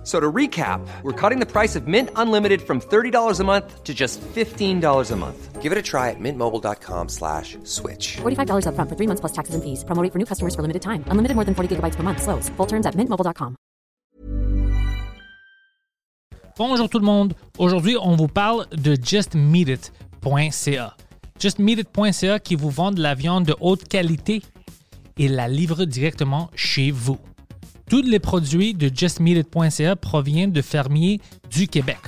F- So to recap, we're cutting the price of Mint Unlimited from $30 a month to just $15 a month. Give it a try at mintmobile.com slash switch. $45 upfront for three months plus taxes and fees. Promo rate for new customers for limited time. Unlimited more than 40 gigabytes per month. Slows. Full terms at mintmobile.com. Bonjour tout le monde. Aujourd'hui, on vous parle de justmeatit.ca. Justmeatit.ca qui vous vend de la viande de haute qualité et la livre directement chez vous. Tous les produits de justmeatit.ca proviennent de fermiers du Québec.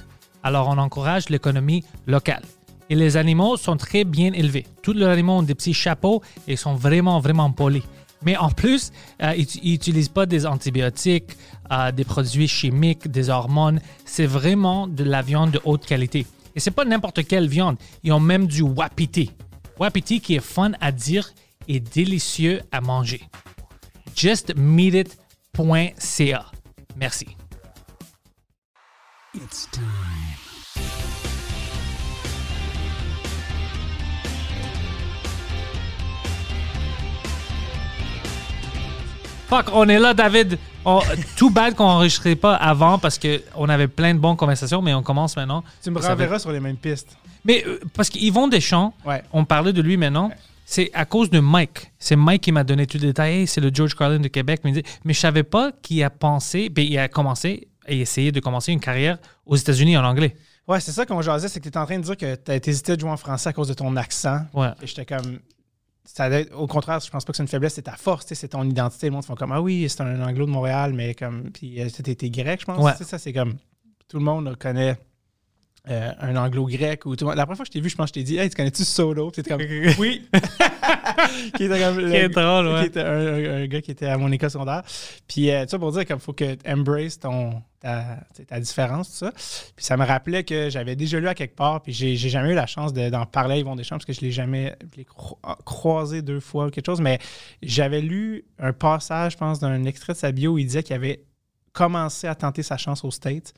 Alors, on encourage l'économie locale. Et les animaux sont très bien élevés. Tous les animaux ont des petits chapeaux et sont vraiment, vraiment polis. Mais en plus, euh, ils n'utilisent pas des antibiotiques, euh, des produits chimiques, des hormones. C'est vraiment de la viande de haute qualité. Et c'est pas n'importe quelle viande. Ils ont même du wapiti. Wapiti qui est fun à dire et délicieux à manger. justmeatit.ca. Merci. Fuck, on est là, David. Tout bad qu'on n'enregistrait pas avant parce qu'on avait plein de bonnes conversations, mais on commence maintenant. Tu me renverras sur les mêmes pistes. Mais euh, parce qu'Yvon Deschamps, on parlait de lui maintenant, c'est à cause de Mike. C'est Mike qui m'a donné tout le détail. Hey, c'est le George Carlin de Québec. Mais, mais je savais pas qu'il a pensé, ben, il a commencé et essayé de commencer une carrière aux États-Unis en anglais. Ouais, c'est ça qu'on jasait, c'est que tu es en train de dire que tu as hésité de jouer en français à cause de ton accent. Ouais. Et j'étais comme. Ça au contraire, je pense pas que c'est une faiblesse, c'est ta force, c'est ton identité. Le monde font comme Ah oui, c'est un anglo de Montréal, mais comme. Puis euh, t'es grec, je pense. Ouais. Ça, c'est comme. Tout le monde connaît euh, un anglo-grec. ou tout La première fois que je t'ai vu, je pense que je t'ai dit Hey, tu connais-tu Solo Puis comme Oui Qui était comme. Qui est drôle, ouais. qui était un, un- un gars qui était à mon école secondaire. Puis, euh, tu sais, pour dire qu'il faut que tu embrace ton, ta, différence, tout ça. Puis, ça me rappelait que j'avais déjà lu à quelque part, puis j'ai j'ai jamais eu la chance de- d'en parler à Yvon Deschamps, parce que je l'ai jamais je l'ai cro- croisé deux fois ou quelque chose. Mais j'avais lu un passage, je pense, d'un extrait de sa bio où il disait qu'il avait commencé à tenter sa chance aux States.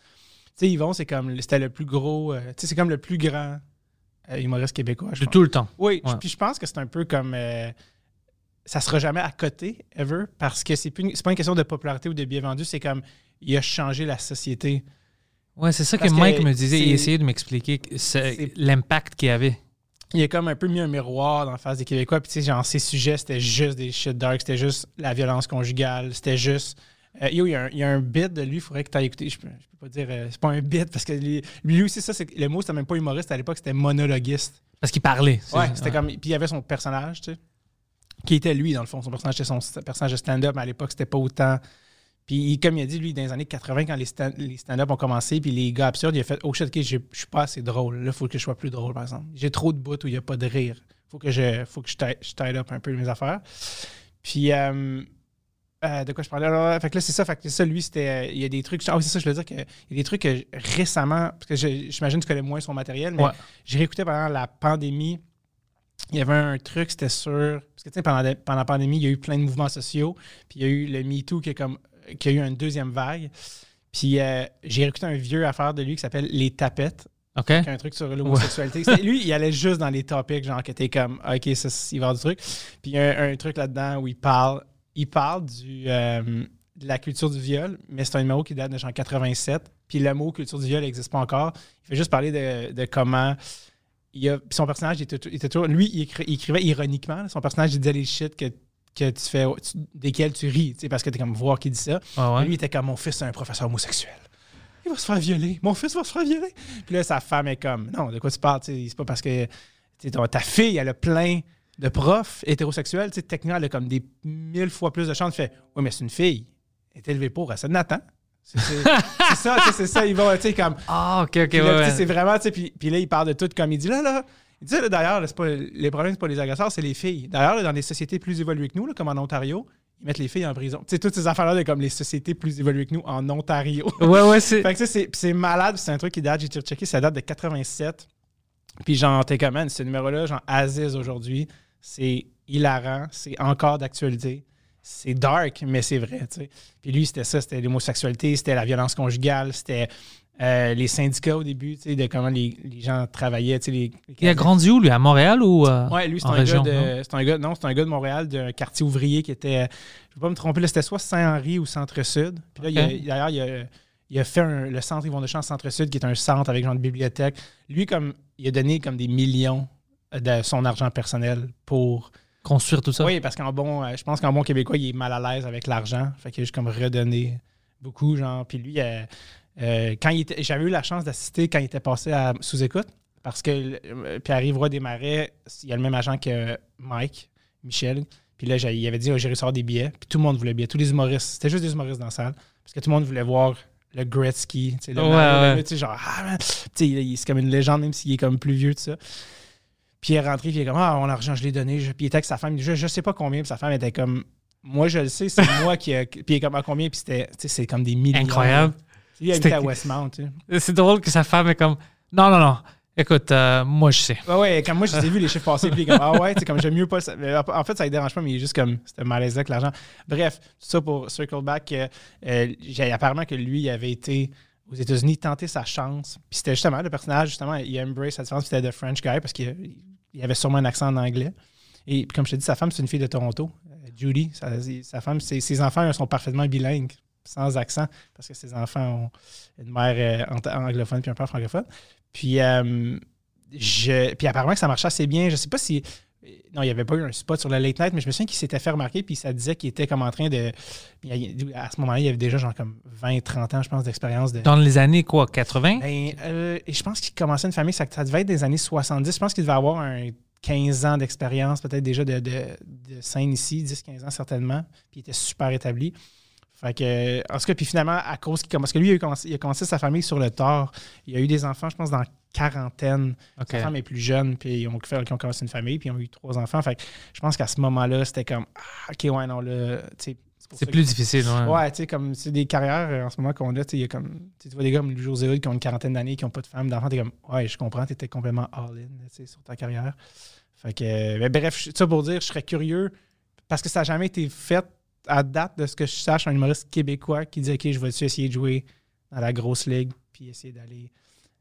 Tu sais, Yvon, c'est comme, c'était le plus gros, euh, tu sais, c'est comme le plus grand euh, humoriste québécois. De pense. tout le temps. Oui, Ouais. puis je pense que c'est un peu comme. euh, ça sera jamais à côté, ever, parce que c'est plus pas une question de popularité ou de bien vendu, c'est comme il a changé la société. Ouais, c'est ça que Parce que Mike me disait. Il essayait de m'expliquer l'impact qu'il avait. Il a comme un peu mis un miroir dans la face des Québécois, puis tu sais, genre, ses sujets, c'était juste des shit dark, c'était juste la violence conjugale, c'était juste. Euh, yo, il y, a un, il y a un bit de lui, il faudrait que tu ailles écouter. Je peux, je peux pas dire. euh, c'est pas un bit, parce que lui, lui aussi, ça, c'est le mot, c'était même pas humoriste à l'époque, c'était monologuiste. Parce qu'il parlait. C'est- Ouais, c'était comme. Puis il y avait son personnage, tu sais, qui était lui, dans le fond. Son personnage, c'était son personnage de stand-up, mais à l'époque, c'était pas autant. Puis il- comme il a dit, lui, dans les années 80, quand les stand- les stand-up ont commencé, puis les gars absurdes, il a fait Oh shit, ok, je suis pas assez drôle. Là, il faut que je sois plus drôle, par exemple. J'ai trop de bouts où il n'y a pas de rire. faut que je faut que je tie up un peu mes affaires. Puis. euh, euh, de quoi je parlais? Alors, fait que là, c'est ça. Fait que ça, lui, c'était. euh, Il y a des trucs. Ah oui, c'est ça, je veux dire qu'il y a des trucs que récemment. Parce que j'imagine que tu connais moins son matériel, mais Ouais. j'ai réécouté pendant la pandémie. Il y avait un truc, c'était sur. Parce que, tu sais, pendant, la- pendant la pandémie, il y a eu plein de mouvements sociaux. Puis il y a eu le MeToo qui, est comme, qui a eu une deuxième vague. Puis euh, j'ai réécouté un vieux affaire de lui qui s'appelle Les Tapettes, OK? qui a un truc sur l'homosexualité. Lui, il allait juste dans les topics, genre, que t'es comme, OK, ça, il va avoir du truc. Puis il y a un, un truc là-dedans où il parle, il parle du, euh, de la culture du viol, mais c'est un numéro qui date de genre 87. Puis le mot culture du viol n'existe pas encore. Il fait juste parler de, de comment. Il a, puis son personnage il était, était toujours. Lui, il, écri- il écrivait ironiquement. là. Son personnage, il disait les shit que, que tu fais, tu- desquels tu ris, parce que t'es comme voir qui dit ça. Ah ouais? Lui, il était comme mon fils, c'est un professeur homosexuel. Il va se faire violer. Mon fils va se faire violer. Puis là, sa femme est comme non, de quoi tu parles? C'est pas parce que ta fille, elle a plein de profs hétérosexuels. tu sais, Techniquement, elle a comme des mille fois plus de chance. de fait Oui, mais c'est une fille. Elle est élevée pour, elle se Nathan. C'est c'est- ça, tu sais, c'est ça. Il va, tu sais, comme. Ah, OK, OK, Puis ouais, là. C'est vraiment, tu sais, puis, puis là, il parle de tout comme il dit là, là. Il dit là, d'ailleurs, pas, les problèmes, c'est pas les agresseurs, c'est les filles. D'ailleurs, dans des sociétés plus évoluées que nous, là, comme en Ontario, ils mettent les filles en prison. Tu sais, toutes ces affaires-là, comme les sociétés plus évoluées que nous en Ontario. Ouais, ouais, c'est. fait que ça, c'est, c'est malade, c'est un truc qui date, j'ai checké, ça date de 87. Puis genre, t'es comme, man, ce numéro-là, genre, Aziz aujourd'hui, c'est hilarant, c'est encore d'actualité. c'est dark, mais c'est vrai. Puis lui, c'était ça, c'était l'homosexualité, c'était la violence conjugale, c'était euh, les syndicats au début, de comment les, les gens travaillaient. Les, les Il a grandi où, lui, à Montréal ou. euh, Ouais, lui, c'est un, région, gars de, c'est un gars, non, c'est un gars de Montréal, d'un quartier ouvrier qui était, je ne vais pas me tromper, là, c'était soit Saint-Henri ou Centre-Sud. Puis là, il a- d'ailleurs, il a, il a fait un- le centre Yvon Deschamps Centre-Sud, qui est un centre avec genre de bibliothèque. Lui, comme, il a donné comme des millions de son argent personnel pour. Construire tout ça? Oui, parce qu'en bon, euh, je pense qu'en bon québécois, il est mal à l'aise avec l'argent. Fait qu'il a juste comme redonné beaucoup, genre. Puis lui, euh, euh, quand il j'avais eu la chance d'assister quand il était passé à sous-écoute, parce que Pierre-Yves Roy Desmarais, il a le même agent que Mike, Michel. Puis là, il avait dit, oh, j'ai réussi à avoir des billets. Puis tout le monde voulait des billets. Tous les humoristes. C'était juste des humoristes dans la salle. Parce que tout le monde voulait voir le Gretzky. Le Ouais, ouais. Genre, ah, c'est comme une légende, même s'il est comme plus vieux, tout ça. Puis il est rentré, puis il est comme, ah, mon argent, je l'ai donné. Puis il était avec sa femme, je, je sais pas combien. Puis sa femme était comme, moi, je le sais, c'est moi qui. a- Puis il est comme, à combien? Puis c'était, tu sais, c'est comme des millions. Incroyable. Il habitait à Westmount, tu sais. C'est drôle que sa femme est comme. Non, non, non. Écoute, euh, moi, je sais. Ouais, ouais, comme moi, je les ai vu les chiffres passer, puis il est comme, ah ouais, sais, comme j'aime mieux pas. En fait, ça ne dérange pas, mais il est juste comme, c'était malaisant avec l'argent. Bref, tout ça pour circle back, euh, euh, apparemment que lui, il avait été aux États-Unis tenter sa chance. Puis c'était justement, le personnage, justement, il embrace sa différence, puis c'était The French Guy, parce qu'il il avait sûrement un accent en anglais. Et comme je te dis, sa femme, c'est une fille de Toronto, euh, Judy. Sa, femme, ses, enfants sont parfaitement bilingues, sans accent, parce que ses enfants ont une mère euh, anglophone puis un père francophone. Puis, euh, je, puis apparemment que ça marchait assez bien. Je sais pas si. Non, il n'y avait pas eu un spot sur le late night, mais je me souviens qu'il s'était fait remarquer, puis ça disait qu'il était comme en train de. À ce moment-là, il y avait déjà genre comme 20, 30 ans, je pense, d'expérience de. Dans les années, quoi, 80? Ben, euh, et je pense qu'il commençait une famille, ça, ça devait être des années 70. Je pense qu'il devait avoir un 15 ans d'expérience, peut-être déjà de, de, de scène ici, 10-15 ans certainement. Puis il était super établi. Fait que, en tout cas, puis finalement, à cause qu'il commence, parce que lui, il a, commencé, il a commencé sa famille sur le tard. Il a eu des enfants, je pense, dans la quarantaine. OK. Sa femme est plus jeune, puis ils ont, fait, ils ont commencé une famille, puis ils ont eu trois enfants. Fait que je pense qu'à ce moment-là, c'était comme, ah, OK, ouais, non, là, tu C'est plus que- difficile, ouais. Ouais, tu sais, comme c'est des carrières euh, en ce moment qu'on a, tu sais, il y a comme, tu vois des gars comme José Hood qui ont une quarantaine d'années, qui n'ont pas de femme, d'enfants, t'es comme, ouais, je comprends, t'étais complètement all-in, sur ta carrière. Fait que, euh, mais bref, ça pour dire, je serais curieux, parce que ça n'a jamais été fait à date de ce que je sache, un humoriste québécois qui dit, OK, je vais essayer de jouer dans la grosse ligue, puis essayer d'aller.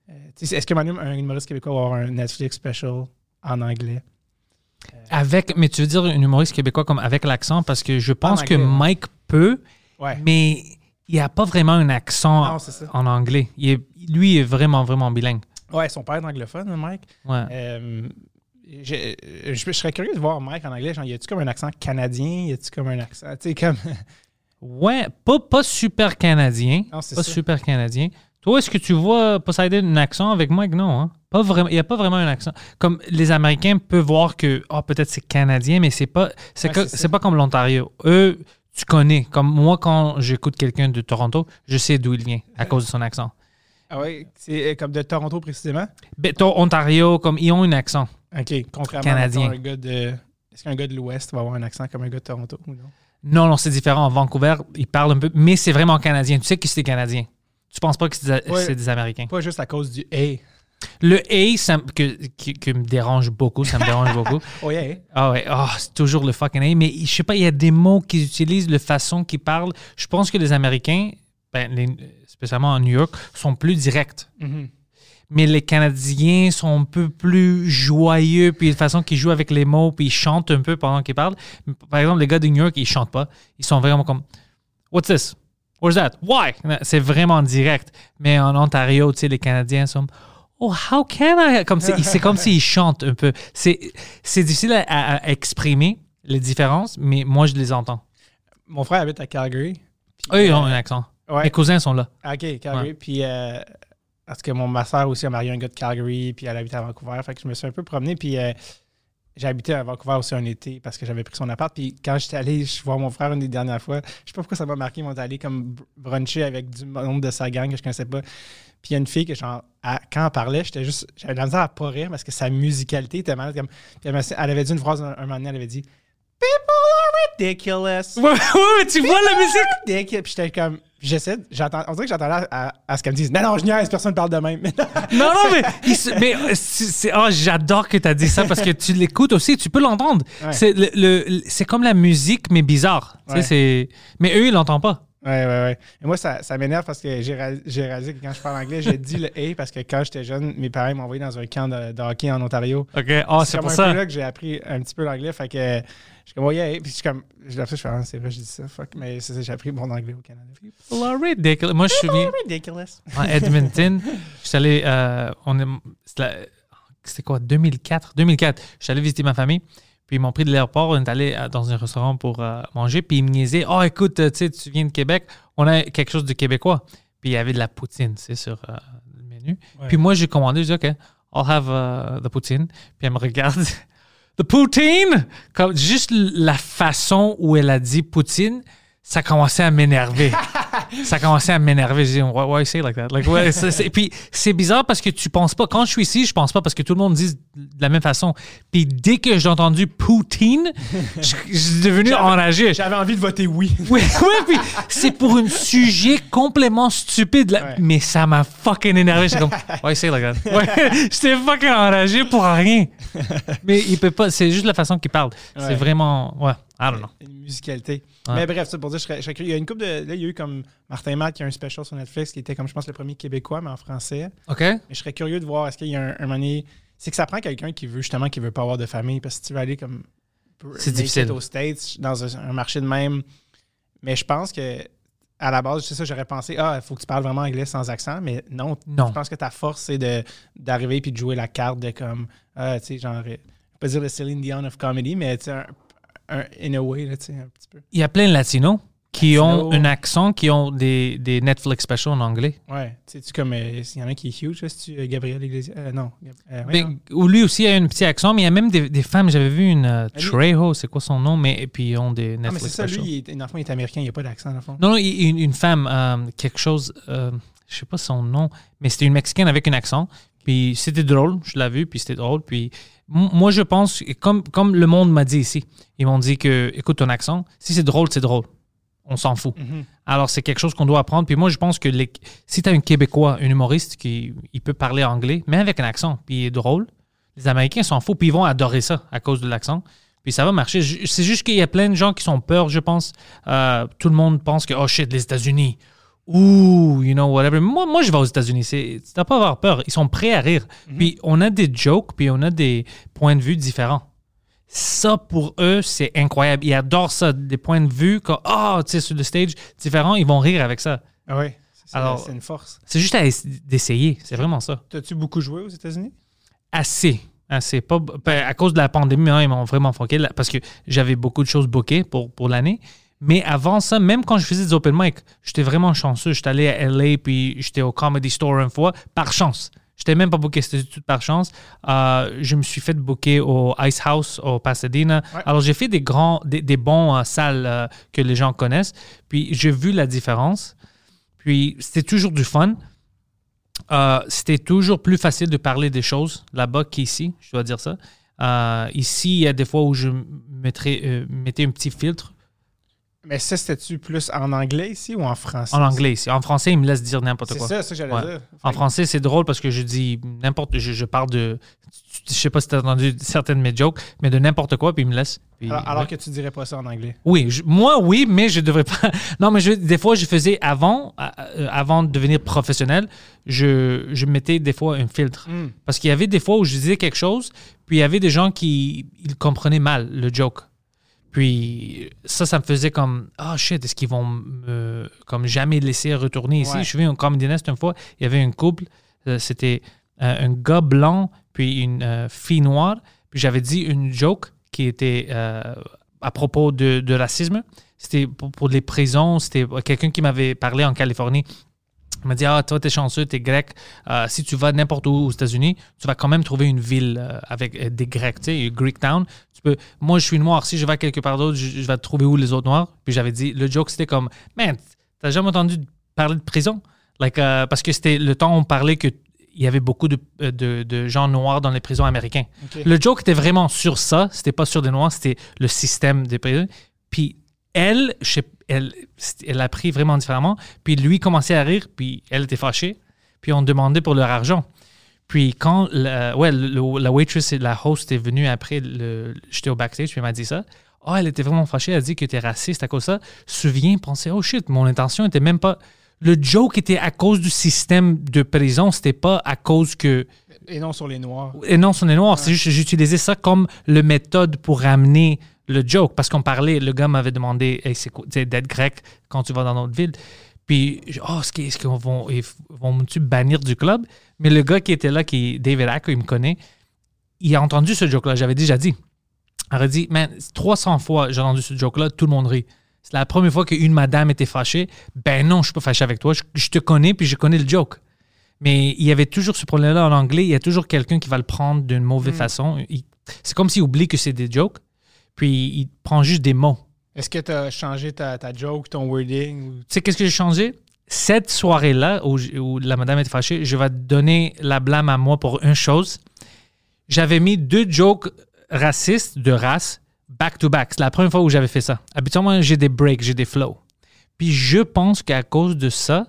Euh, Est-ce que Manu, un humoriste québécois va avoir un Netflix special en anglais? Avec, mais tu veux dire un humoriste québécois comme avec l'accent, parce que je pense que. Mike peut, Ouais. mais il n'y a pas vraiment un accent Non, en anglais. Il est- lui est vraiment, vraiment bilingue. Ouais, son père est anglophone, Mike. Ouais. Euh, je, je- je serais curieux de voir Mike en anglais. Genre, y a-tu comme un accent canadien? Y a-tu comme un accent. Tu sais, comme. Ouais, pas, pas super canadien. Non, Pas ça. super canadien. Toi, est-ce que tu vois Poseidon un accent avec Mike? Non, hein? Pas vraiment. Il n'y a pas vraiment un accent. Comme les Américains peuvent voir que, ah, peut-être c'est canadien, mais c'est pas, c'est Ouais, c'est pas comme l'Ontario. Eux, tu connais. Comme moi, quand j'écoute quelqu'un de Toronto, je sais d'où il vient à cause de son accent. Ah ouais, c'est euh, comme de Toronto précisément? Ben, toi, Ontario, comme ils ont un accent. OK. Contrairement Canadien. à un gars de. Est-ce qu'un gars de l'Ouest va avoir un accent comme un gars de Toronto ou non? Non, non, c'est différent. En Vancouver, ils parlent un peu, mais c'est vraiment canadien. Tu sais que c'est canadien. Tu penses pas que c'est des, Ouais. des Américains? Pas juste à cause du A. Le A, ça, me- que, me dérange beaucoup, ça me dérange beaucoup. Oh yeah. Ah ouais, ah, c'est toujours le fucking A. Mais je sais pas, il y a des mots qu'ils utilisent, la façon qu'ils parlent. Je pense que les Américains, ben, les- spécialement à New York, sont plus directs. Mhm. Mais les Canadiens sont un peu plus joyeux, puis la façon qu'ils jouent avec les mots, puis ils chantent un peu pendant qu'ils parlent. Par exemple, les gars de New York, ils chantent pas. Ils sont vraiment comme What's this? Where's that? Why? C'est vraiment direct. Mais en Ontario, tu sais, les Canadiens sont Oh, how can I? Comme c'est, c'est comme s'ils chantent un peu. C'est, c'est difficile à, exprimer les différences, mais moi, je les entends. Mon frère habite à Calgary. Eux, ils ont euh, un accent. ouais. Mes cousins sont là. Ah, OK, Calgary. Ouais. Puis, euh, parce que mon, ma soeur aussi a marié un gars de Calgary, puis elle habite à Vancouver. Fait que je me suis un peu promené, puis euh, j'ai habité à Vancouver aussi un été parce que j'avais pris son appart. Puis quand j'étais allé voir mon frère une des dernières fois, je sais pas pourquoi ça m'a marqué, ils m'ont allé comme br- bruncher avec du monde de sa gang que je connaissais pas. Puis il y a une fille que, genre, à- quand elle parlait, j'étais juste, j'avais de la misère à pas rire parce que sa musicalité était malade. Comme, puis elle, elle avait dit une phrase un, un moment donné, elle avait dit People are ridiculous. Ouais, ouais, mais tu vois la musique? Ridiculous. Puis j'étais comme, j'essaie, j'entends, on dirait que j'entendais à, à ce qu'elle me dise, non, non, je niaise, personne parle de même. Non, non, mais, mais euh, c'est, oh, j'adore que tu as dit ça parce que tu l'écoutes aussi, tu peux l'entendre. Ouais. C'est, le, le- c'est comme la musique, mais bizarre. Tu sais, Ouais. c'est... Mais eux, ils l'entendent pas. Ouais, ouais, ouais. Et moi, ça, ça m'énerve parce que j'ai réalisé, que quand je parle anglais, j'ai dit le A parce que quand j'étais jeune, mes parents m'ont envoyé dans un camp de, de hockey en Ontario. OK. Oh, c'est comme pour un ça. peu là que j'ai appris un petit peu l'anglais. Fait que je suis comme, oh yeah, puis je suis comme, je après, je fais, ah, c'est vrai, je dis ça, fuck, mais c'est ça, j'ai appris mon anglais au Canada. People are ridiculous. Moi, je suis venu Ridiculous. à Edmonton. Je suis allé. euh, on est- c'était quoi, 2004? 2004. Je suis allé visiter ma famille. Puis ils m'ont pris de l'aéroport. On est allé à- dans un restaurant pour euh, manger. Puis ils me niaisaient. Oh, écoute, euh, tu sais, tu viens de Québec. On a quelque chose de québécois. Puis il y avait de la poutine, c'est sur euh, le menu. Puis moi, j'ai commandé. J'ai dit, OK, I'll have uh, the poutine. Puis elle me regarde. The poutine! Comme, juste la façon où elle a dit poutine, ça commençait à m'énerver. ça commençait à m'énerver. Je dis, why, why say like that? Like, ouais, puis c'est bizarre parce que tu penses pas. Quand je suis ici, je pense pas parce que tout le monde dit de la même façon. Puis dès que j'ai entendu poutine, je, je suis devenu enragé. J'avais envie de voter oui. Oui, oui, puis c'est pour un sujet complètement stupide, là. Ouais. mais ça m'a fucking énervé. J'étais comme, why say like that? Ouais, j'étais fucking enragé pour rien. Mais il peut pas, c'est juste la façon qu'il parle. C'est vraiment, ouais, I don't know. Musicalité. Ouais. Mais bref, ça pour dire, je serais, je serais curieux. Il y a une couple de. Là, il y a eu comme Martin Matt qui a un special sur Netflix qui était comme, je pense, le premier québécois, mais en français. OK? Mais je serais curieux de voir, est-ce qu'il y a un, un C'est que ça prend quelqu'un qui veut justement, qui veut pas avoir de famille, parce que si tu veux aller comme. C'est difficile. aux States, dans un, un marché de même. Mais je pense que. À la base, c'est ça, j'aurais pensé, ah, il faut que tu parles vraiment anglais sans accent, mais non. Non. Je pense que ta force, c'est d'arriver puis de jouer la carte de comme, ah, tu sais, genre, je vais pas dire le Céline Dion of comedy, mais tu sais, un, in a way, là, un petit peu. Il y a plein de latinos qui Latino. ont un accent, qui ont des, des Netflix specials en anglais. Ouais, tu sais, tu comme, euh, il y en a un qui est huge, tu, euh, Gabriel Iglesias, euh, non. euh, Mais, lui aussi a un petit accent, mais il y a même des, des femmes. J'avais vu une euh, Ah, Trejo, c'est quoi son nom, mais et puis ils ont des Ah, mais Netflix c'est ça, specials. lui, il est, dans le fond, il est américain, il n'y a pas d'accent, dans le fond. Non, non, il- une, une femme, euh, quelque chose, euh, je sais pas son nom, mais c'était une Mexicaine avec un accent. Puis c'était drôle, je l'ai vu, puis c'était drôle. Puis moi, je pense, comme, comme le monde m'a dit ici, ils m'ont dit que, écoute ton accent, si c'est drôle, c'est drôle. On s'en fout. Mhm. Alors, c'est quelque chose qu'on doit apprendre. Puis moi, je pense que les- si tu as un Québécois, un humoriste qui il peut parler anglais, mais avec un accent, puis il est drôle, les Américains s'en foutent, puis ils vont adorer ça à cause de l'accent. Puis ça va marcher. C'est juste qu'il y a plein de gens qui sont peur, je pense. Euh, tout le monde pense que, oh shit, les États-Unis. Ouh, you know, whatever. Moi, moi je vais aux États-Unis. Tu n'as pas à avoir peur. Ils sont prêts à rire. Puis on a des jokes, puis on a des points de vue différents. Ça, pour eux, c'est incroyable. Ils adorent ça. Des points de vue, comme, ah, tu sais, sur le stage, différents, ils vont rire avec ça. Ah ouais, c'est, Alors- c'est une force. C'est juste à d'essayer. C'est vraiment ça. T'as-tu beaucoup joué aux États-Unis? Assez. Assez. Pas, ben, à cause de la pandémie, hein, ils m'ont vraiment foqué parce que j'avais beaucoup de choses bookées pour, pour l'année. Mais avant ça, même quand je faisais des open mic, j'étais vraiment chanceux. J'étais allé à LA, puis j'étais au Comedy Store une fois, par chance. J'étais même pas booké, c'était tout par chance. Euh, je me suis fait booker au Ice House, au Pasadena. Ouais. Alors, j'ai fait des grands, des, des bons euh, salles euh, que les gens connaissent. Puis, j'ai vu la différence. Puis, c'était toujours du fun. C'était toujours plus facile de parler des choses là-bas qu'ici, je dois dire ça. Ici, il y a des fois où je mettrais, mettais un petit filtre Mais ça, c'était-tu plus en anglais ici ou en français? en anglais. ici. En français, ils me laissent dire n'importe C'est quoi. ça, ça que j'allais Ouais. dire. En Fait- français, c'est drôle parce que je dis n'importe. Je, je parle de. Je sais pas si tu as entendu certaines de mes jokes, mais de n'importe quoi, puis ils me laissent. puis- Alors, alors que tu dirais pas ça en anglais. Oui, je- moi, oui, mais je devrais pas. Non, mais je- des fois, je faisais avant, euh, avant de devenir professionnel, je, je mettais des fois un filtre. Hmm. Parce qu'il y avait des fois où je disais quelque chose, puis il y avait des gens qui ils comprenaient mal le joke. Puis ça, ça me faisait comme Ah shit, est-ce qu'ils vont me comme jamais laisser retourner ici? Ouais. Je suis venu au Comedy Nest une fois, il y avait un couple, euh, c'était euh, un gars blanc puis une euh, fille noire. Puis j'avais dit une joke qui était euh, à propos de, de racisme. C'était pour, pour les prisons, c'était quelqu'un qui m'avait parlé en Californie. Il m'a dit Ah, toi, t'es chanceux, t'es grec. Euh, si tu vas n'importe où aux États-Unis, tu vas quand même trouver une ville euh, avec euh, des Grecs, tu sais, Greek Town. Tu peux, moi, je suis noir. Si je vais quelque part d'autre, je, je vais trouver où les autres noirs. Puis j'avais dit Le joke, c'était comme Man, t'as jamais entendu parler de prison? Like, Parce que c'était le temps où on parlait que. Il y avait beaucoup de, de, de gens noirs dans les prisons américaines. Le joke était vraiment sur ça. C'était pas sur des noirs, c'était le système des prisons. Puis elle, je sais- elle, a pris vraiment différemment. Puis lui commençait à rire, puis elle était fâchée. Puis on demandait pour leur argent. Puis quand la, waitress et la host est venue après, j'étais au backstage, puis elle m'a dit ça. Oh, elle était vraiment fâchée. Elle a dit que tu raciste à cause de ça. Souviens, pensait, oh shit, mon intention était même pas. Le joke était à cause du système de prison, c'était pas à cause que. Et non sur les noirs. Et non, son est noir. C'est juste j'utilisais ça comme le méthode pour ramener le joke. Parce qu'on parlait, le gars m'avait demandé Hey, c'est d'être grec quand tu vas dans notre ville. Puis, oh, est-ce qu'ils vont, ils vont-tu bannir du club? Mais le gars qui était là, qui David Acker, il me connaît, il a entendu ce joke-là. J'avais déjà dit. Il aurait dit, man, 300 fois j'ai entendu ce joke-là, tout le monde rit. C'est la première fois qu'une madame était fâchée. Ben non, je suis pas fâché avec toi. Je, je te connais, puis je connais le joke. Mais il y avait toujours ce problème-là en anglais. Il y a toujours quelqu'un qui va le prendre d'une mauvaise façon. Il- C'est comme s'il oublie que c'est des jokes, puis il prend juste des mots. Est-ce que tu as changé ta, ta joke, ton wording? ou- Tu sais, qu'est-ce que j'ai changé? Cette soirée-là, où, la madame était fâchée, je vais donner la blâme à moi pour une chose. J'avais mis deux jokes racistes de race back-to-back. C'est la première fois où j'avais fait ça. Habituellement, j'ai des breaks, j'ai des flows. Puis je pense qu'à cause de ça,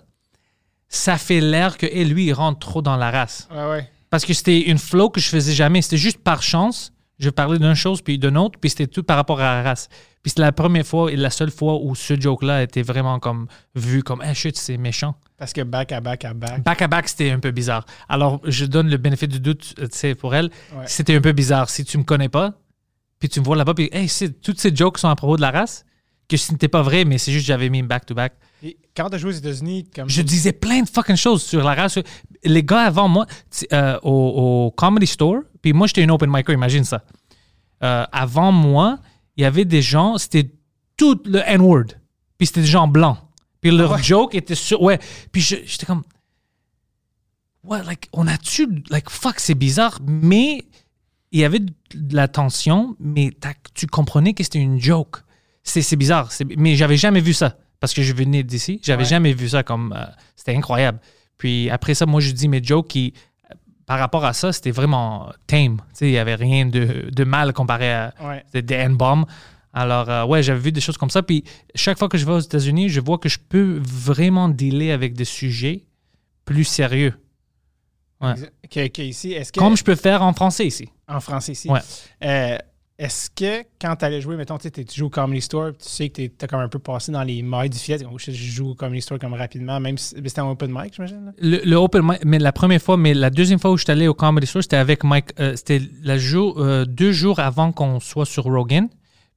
ça fait l'air que eh, lui, il rentre trop dans la race. Ouais. Parce que c'était une flow que je faisais jamais. C'était juste par chance. Je parlais d'une chose puis d'une autre, puis c'était tout par rapport à la race. Puis c'était la première fois et la seule fois où ce joke-là était vraiment comme vu comme « Ah, shit, c'est méchant ». Parce que back à back à back. Back à back, c'était un peu bizarre. Alors, je donne le bénéfice du doute, euh, tu sais, pour elle. Ouais. C'était un peu bizarre. Si tu me connais pas, puis tu me vois là-bas, puis hey, toutes ces jokes sont à propos de la race, que ce n'était pas vrai, mais c'est juste que j'avais mis back-to-back. Et quand tu as joué aux États-Unis, comme. Je disais plein de fucking choses sur la race. Les gars avant moi, tu- euh, au, au Comedy Store, puis moi j'étais une open micer, imagine ça. Euh, avant moi, il y avait des gens, c'était tout le N-word, puis c'était des gens blancs. Puis leur Ah ouais? joke était sur. Ouais. Puis j'étais comme. Ouais, like, on a-tu. Like, fuck, c'est bizarre, mais il y avait de la tension, mais tu comprenais que c'était une joke. C'est c'est bizarre, c'est- mais j'avais jamais vu ça parce que je venais d'ici. J'avais Ouais. jamais vu ça comme. euh, c'était incroyable. Puis après ça, moi, je dis mes jokes qui, euh, par rapport à ça, c'était vraiment tame. Tu sais, il y avait rien de, de mal comparé à Ouais. des, N-bombs. Alors, euh, ouais, j'avais vu des choses comme ça. Puis chaque fois que je vais aux États-Unis, je vois que je peux vraiment dealer avec des sujets plus sérieux. Ouais. Ici, que. Comme je peux faire en français ici. En français ici. Ouais. Euh, est-ce que quand tu allais jouer, mettons, tu joues au Comedy Store, tu sais que tu as comme un peu passé dans les mailles du filet, oh, je joue au Comedy Store comme rapidement, même si c'était un open mic, j'imagine. Le, le open mic, mais la première fois, mais la deuxième fois où je suis allé au Comedy Store, c'était avec Mike. euh, c'était la jour, euh, deux jours avant qu'on soit sur Rogan.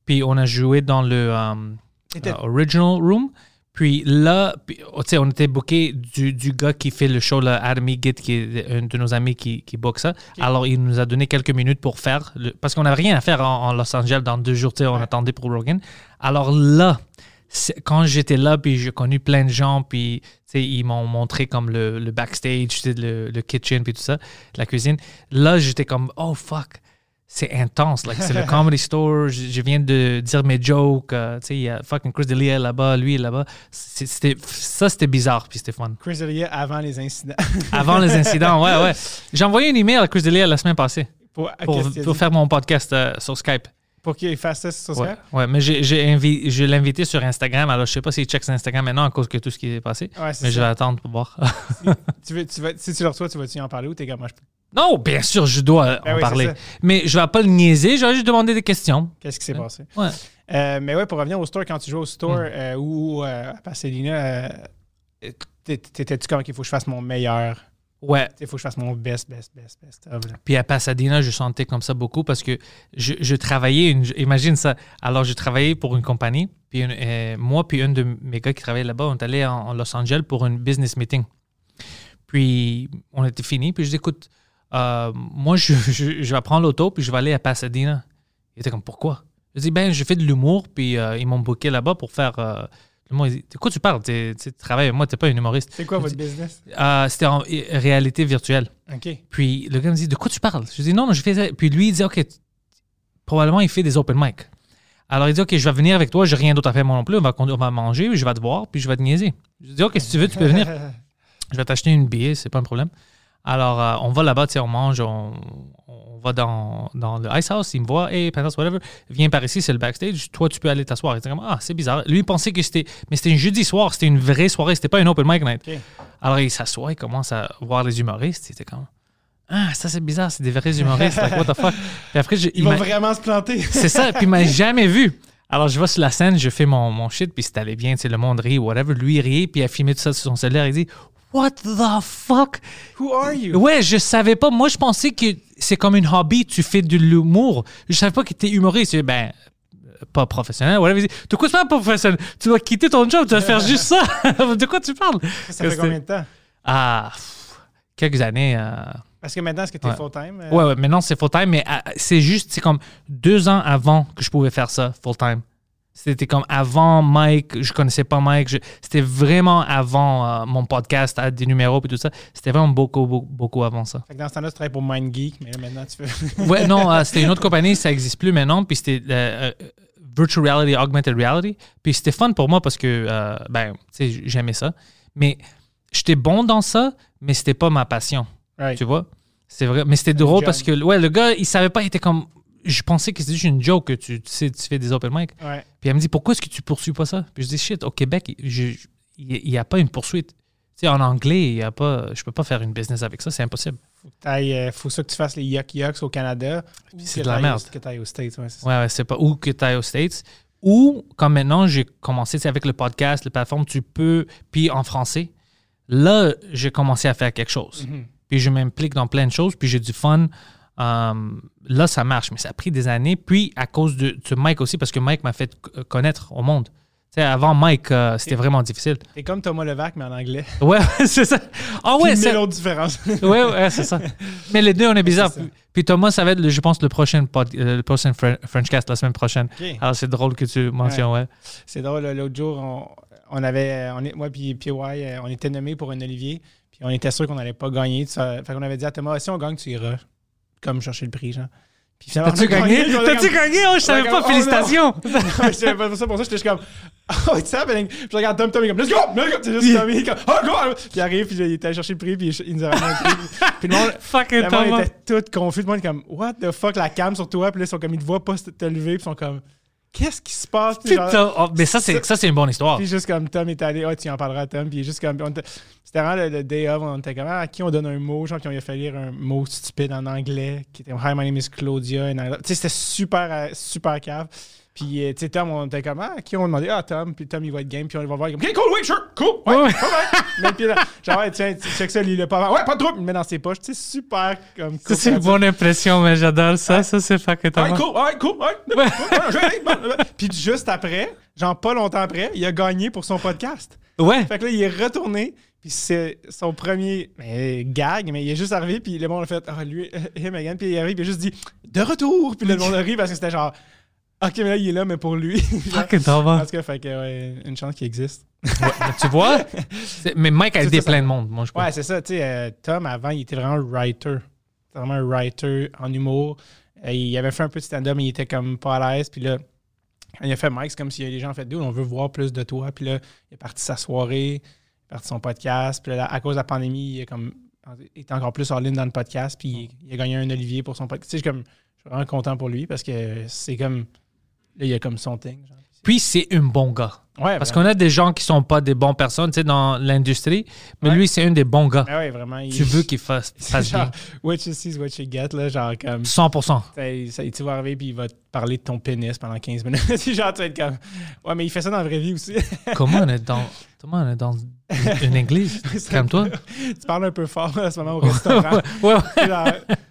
Puis on a joué dans le euh, Original Room. Puis là, puis, oh, tu sais, on était booké du, du gars qui fait le show, là, Adam Git, qui est un de nos amis qui, qui book ça. Alors, il nous a donné quelques minutes pour faire, le- parce qu'on n'avait rien à faire en, en Los Angeles dans deux jours, on attendait pour Rogan. Alors là, quand j'étais là, puis j'ai connu plein de gens, puis tu sais, ils m'ont montré comme le, le backstage, le, le kitchen, puis tout ça, la cuisine. Là, j'étais comme, oh fuck, c'est intense. Like, c'est le comedy store, je, je viens de dire mes jokes, euh, tu sais, il y a fucking Chris D'Elia là-bas, lui là-bas. Ça, c'était bizarre, puis c'était fun. Chris D'Elia avant les incidents. Avant les incidents, ouais, ouais. J'ai envoyé un email à Chris D'Elia la semaine passée pour faire mon podcast euh, sur Skype. Pour qu'il fasse ça sur Ouais, Skype? ouais, mais je l'ai invité sur Instagram. Alors, je sais pas s'il check son Instagram maintenant à cause de tout ce qui est passé. Ouais, mais je vais attendre pour voir. Tu veux, tu vas, si tu le reçois, tu vas-tu en parler ou t'es comme moi? je- non, bien sûr, je dois Ben en oui, parler. Mais je vais pas le niaiser, je vais juste demander des questions. Qu'est-ce qui s'est Ouais. passé? Ouais. Euh, mais ouais, pour revenir au store, quand tu joues au store Hmm. euh, ou euh, à Pasadena, euh, t'é- t'étais-tu comme qu'il faut que je fasse mon meilleur? Ouais. Il faut que je fasse mon best, best, best, best. of. Puis à Pasadena, je sentais comme ça beaucoup parce que je, je travaillais, une- imagine ça. Alors, je travaillais pour une compagnie. Puis une- euh, moi, puis un de mes gars qui travaillait là-bas, on est allé en, en Los Angeles pour une business meeting. Puis on était fini. Puis je dis, écoute, euh, moi, je, je, je vais prendre l'auto, puis je vais aller à Pasadena. Il était comme, pourquoi? Je dis, ben, je fais de l'humour, puis euh, ils m'ont booké là-bas pour faire. Dit, de quoi tu parles? Tu travailles, moi, tu n'es pas un humoriste. C'est quoi Je votre dis, business? Euh, C'était en réalité virtuelle. OK. Puis le gars me dit, de quoi tu parles? Je dis, non, non, je fais ça. Puis lui, il dit, OK, probablement il fait des open mic. Alors il dit, OK, je vais venir avec toi, j'ai rien d'autre à faire moi non plus, on va, on va manger, puis je vais te voir, puis je vais te niaiser. Je dis, OK, si tu veux, tu peux venir. Je vais t'acheter une billet, c'est pas un problème. Alors, euh, on va là-bas, tu sais, on mange, on, on va dans, dans le Ice House, il me voit, hey, Panthers, whatever, viens par ici, c'est le backstage, toi, tu peux aller t'asseoir. Il était comme, ah, c'est bizarre. Lui, il pensait que c'était, mais c'était un jeudi soir, c'était une vraie soirée, c'était pas une open mic night. Ok. Alors, il s'assoit, il commence à voir les humoristes, il était comme, ah, ça, c'est bizarre, c'est des vrais humoristes, like, what the fuck? Puis après, je- Ils il vont vraiment se planter. c'est ça, puis il m'a jamais vu. Alors, je vais sur la scène, je fais mon, mon shit, puis allé bien, tu sais, le monde rit, whatever. Lui, il rit, puis il a filmé tout ça sur son cellulaire, il dit, What the fuck? Who are you? Ouais, je savais pas. Moi, je pensais que c'est comme une hobby, tu fais de l'humour. Je savais pas que t'es humoriste. Je dis, Ben, pas professionnel. Dit, De quoi tu parles, pas professionnel? Tu dois quitter ton job, tu vas faire juste ça. de quoi tu parles? Ça fait combien de temps? Ah, pff, quelques années. euh, Parce que maintenant, est-ce que tu es Ouais. full-time? euh? Ouais, ouais, maintenant c'est full-time, mais euh, c'est juste, c'est comme deux ans avant que je pouvais faire ça full-time. C'était comme avant Mike, je connaissais pas Mike. je- C'était vraiment avant euh, mon podcast à des numéros et tout ça. C'était vraiment beaucoup, beaucoup, beaucoup avant ça. Fait que dans ce temps-là, tu travailles pour MindGeek, mais là, maintenant, tu fais. Ouais, non, euh, c'était une autre compagnie, ça n'existe plus maintenant. Puis c'était euh, Virtual Reality, Augmented Reality. Puis c'était fun pour moi parce que, ben, tu sais, j'aimais ça. Mais j'étais bon dans ça, mais c'était pas ma passion. Right. Tu vois? C'est vrai. Mais c'était drôle parce que, ouais, le gars, il savait pas, il était comme. Je pensais que c'était juste une joke que tu, tu sais, tu fais des open mic. Ouais. Puis elle me dit, pourquoi est-ce que tu poursuis pas ça? Puis je dis, shit, au Québec, il n'y a pas une poursuite. Tu sais, en anglais, il y a pas, je peux pas faire une business avec ça, c'est impossible. Faut, que euh, faut ça que tu fasses les Yuck Yucks au Canada. ou c'est de la merde. au- Que tu ailles aux States. Ouais, c'est ça. Ouais, ouais, c'est pas où que tu aux States. Ou, comme maintenant, j'ai commencé avec le podcast, la plateforme, tu peux, puis en français. Là, j'ai commencé à faire quelque chose. Puis je m'implique dans plein de choses, puis j'ai du fun. Euh, là, ça marche, mais ça a pris des années. Puis à cause de, de Mike aussi, parce que Mike m'a fait connaître au monde. Avant Mike, euh, c'était vraiment difficile. T'es comme Thomas Levac, mais en anglais. Ouais, c'est ça. Ah ouais, Ouais, c'est l'autre différence. ouais, ouais, c'est ça. Mais les deux, on est ça. Puis Thomas, ça va être, je pense, le prochain, pod- euh, le prochain Fre- Frenchcast la semaine prochaine. Alors, c'est drôle que tu mentionnes, ouais. C'est drôle, l'autre jour, on, on avait, on est, moi puis PY, on était nommés pour un Olivier, puis on était sûr qu'on n'allait pas gagner. Fait qu'on avait dit à Thomas, si on gagne, tu iras comme chercher le prix, genre. Puis finalement, T'as-tu gagné? T'as-tu gagné? Oh, je savais pas, félicitations! je savais pas ça pour ça, j'étais juste comme, oh, it's happening. Puis je regarde Tom, Tom, il est comme, let's go, let's go. C'est juste Tom, il est comme, oh, go. Puis il arrive, puis il était allé chercher le prix, puis il nous a ramené un prix. Puis le monde, Fucking le monde était tout confus. Le monde est comme, what the fuck, la cam sur toi. Puis là, ils sont comme, ils te voient pas te lever, puis ils sont comme, qu'est-ce qui se passe? Puis genre- Putain, oh, mais ça, c'est, ça, c'est une bonne histoire. puis juste comme Tom est allé, ah, tu en parleras à Tom. Puis juste comme, c'était vraiment le, le day of, on était comme, ah, à qui on donne un mot, genre, puis on lui a fait lire un mot stupide en anglais, qui était Hi, my name is Claudia. Tu sais, c'était super, euh, super cave. Puis, euh, tu sais, Tom, on était comme, ah, qui on a demandé, ah, Tom. Puis Tom, il va être game, puis on va voir, comme, ok, cool, oui, sure, cool, ouais, Ouais, ouais. ouais, ouais. Mais puis genre, ouais, tiens, tu check ça, lis-le pas avant. Ouais, pas de trouble, il le met dans ses poches, tu sais, super, comme, Ça, c'est une bonne impression, mais j'adore ça. Ça, c'est fucking Ouais, Thomas. cool, ouais, cool, ouais. ouais, ouais, ouais. Puis juste après, genre pas longtemps après, il a gagné pour son podcast. Ouais. Fait que là, il est retourné, puis c'est son premier mais, gag, mais il est juste arrivé, puis le monde a fait Ah, lui, euh, him again, puis il arrive, puis il a juste dit De retour, puis le monde arrive parce que c'était genre Ok, mais là, il est là, mais pour lui. Fucking tout cas, fait que, ouais, une chance qu'il existe. Ouais, tu vois? Mais Mike a aidé plein de monde, moi, je pense. Ouais, c'est ça, tu sais, euh, Tom, avant, il était vraiment writer. C'était vraiment un writer en humour. Euh, il avait fait un peu de stand-up, mais il était comme pas à l'aise, puis là, quand il a fait Mike, c'est comme si les gens ont fait Dude, on veut voir plus de toi. Puis là, il est parti sa soirée, il est parti son podcast. Puis là, à cause de la pandémie, il est, comme, il est encore plus en ligne dans le podcast. Puis il, il a gagné un Olivier pour son podcast. Tu sais, je suis comme- je suis vraiment content pour lui parce que c'est comme. Là, il a comme son thing. genre. Puis c'est un bon gars. Ouais, Parce qu'on a des gens qui sont pas des bonnes personnes, tu sais, dans l'industrie. Mais Ouais. lui, c'est un des bons gars. Ah ouais, vraiment. il- Tu veux qu'il fasse, fasse genre, bien. what you see is what you get, là. Genre, comme. 100%. Ça, tu vas arriver puis il va te parler de ton pénis pendant 15 minutes. Genre, tu vas être comme. Ouais, mais il fait ça dans la vraie vie aussi. Comment on est dans, comment on est dans une église? Calme-toi. tu parles un peu fort à ce moment au restaurant. ouais, ouais. Genre,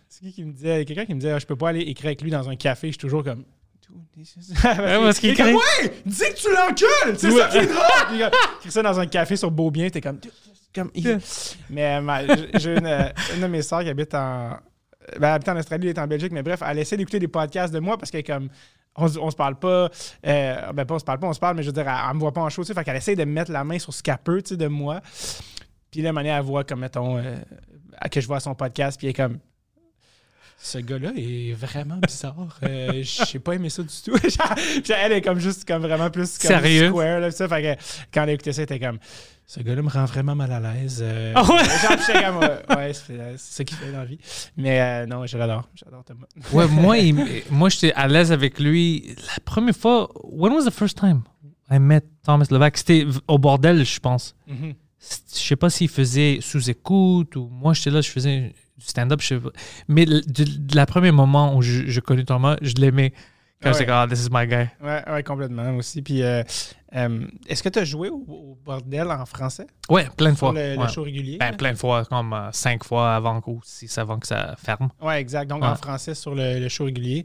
c'est qui qui me disait quelqu'un qui me disait ah, je peux pas aller écrire avec lui dans un café je suis toujours comme parce qu'il comme, ouais! Dis que tu l'encules! C'est ça qui est drôle! Écrit ça dans un café sur Beaubien t'es comme comme mais euh, j'ai- une, euh, une de mes soeurs qui habite en ben, elle habite en Australie elle est en Belgique mais bref elle essaie d'écouter des podcasts de moi parce qu'elle est comme on, se- on se parle pas, euh, ben pas on se parle pas, on se parle, mais je veux dire, elle, elle me voit pas en show, tu sais, fait qu'elle essaie de me mettre la main sur ce qu'elle peut, tu sais, de moi. Puis là, donné, elle voit comme, mettons, euh, que je vois son podcast, puis elle est comme, ce gars-là est vraiment bizarre. Euh, J'ai pas aimé ça du tout. Elle est comme juste comme vraiment plus comme Sérieux? square. Là, ça. Fait que quand elle a écouté ça, elle était comme ce gars-là me rend vraiment mal à l'aise. Euh, Ah ouais? genre, j'étais comme ouais, ouais, c'est ça qu'il fait dans la vie. Mais euh, non, je l'adore. J'adore Thomas. Ouais, moi, il- moi j'étais à l'aise avec lui. La première fois, when was the first time I met Thomas Levac? C'était au bordel, je pense. Mhm. C'est- Je sais pas s'il faisait sous-écoute ou moi j'étais là, je faisais stand-up. je sais pas. Mais le- de la premier moment où je, je connais Thomas, je l'aimais. Quand Ah j'étais comme, ah, this is my guy. Ouais, ouais, complètement aussi. Puis, euh, euh, est-ce que tu as joué au, au bordel en français? Ouais, plein de fois. le, le Ouais. show régulier? Ben, plein de fois, comme euh, cinq fois avant ou six avant que ça ferme. Ouais, exact. Donc, Ouais. en français sur le, le show régulier.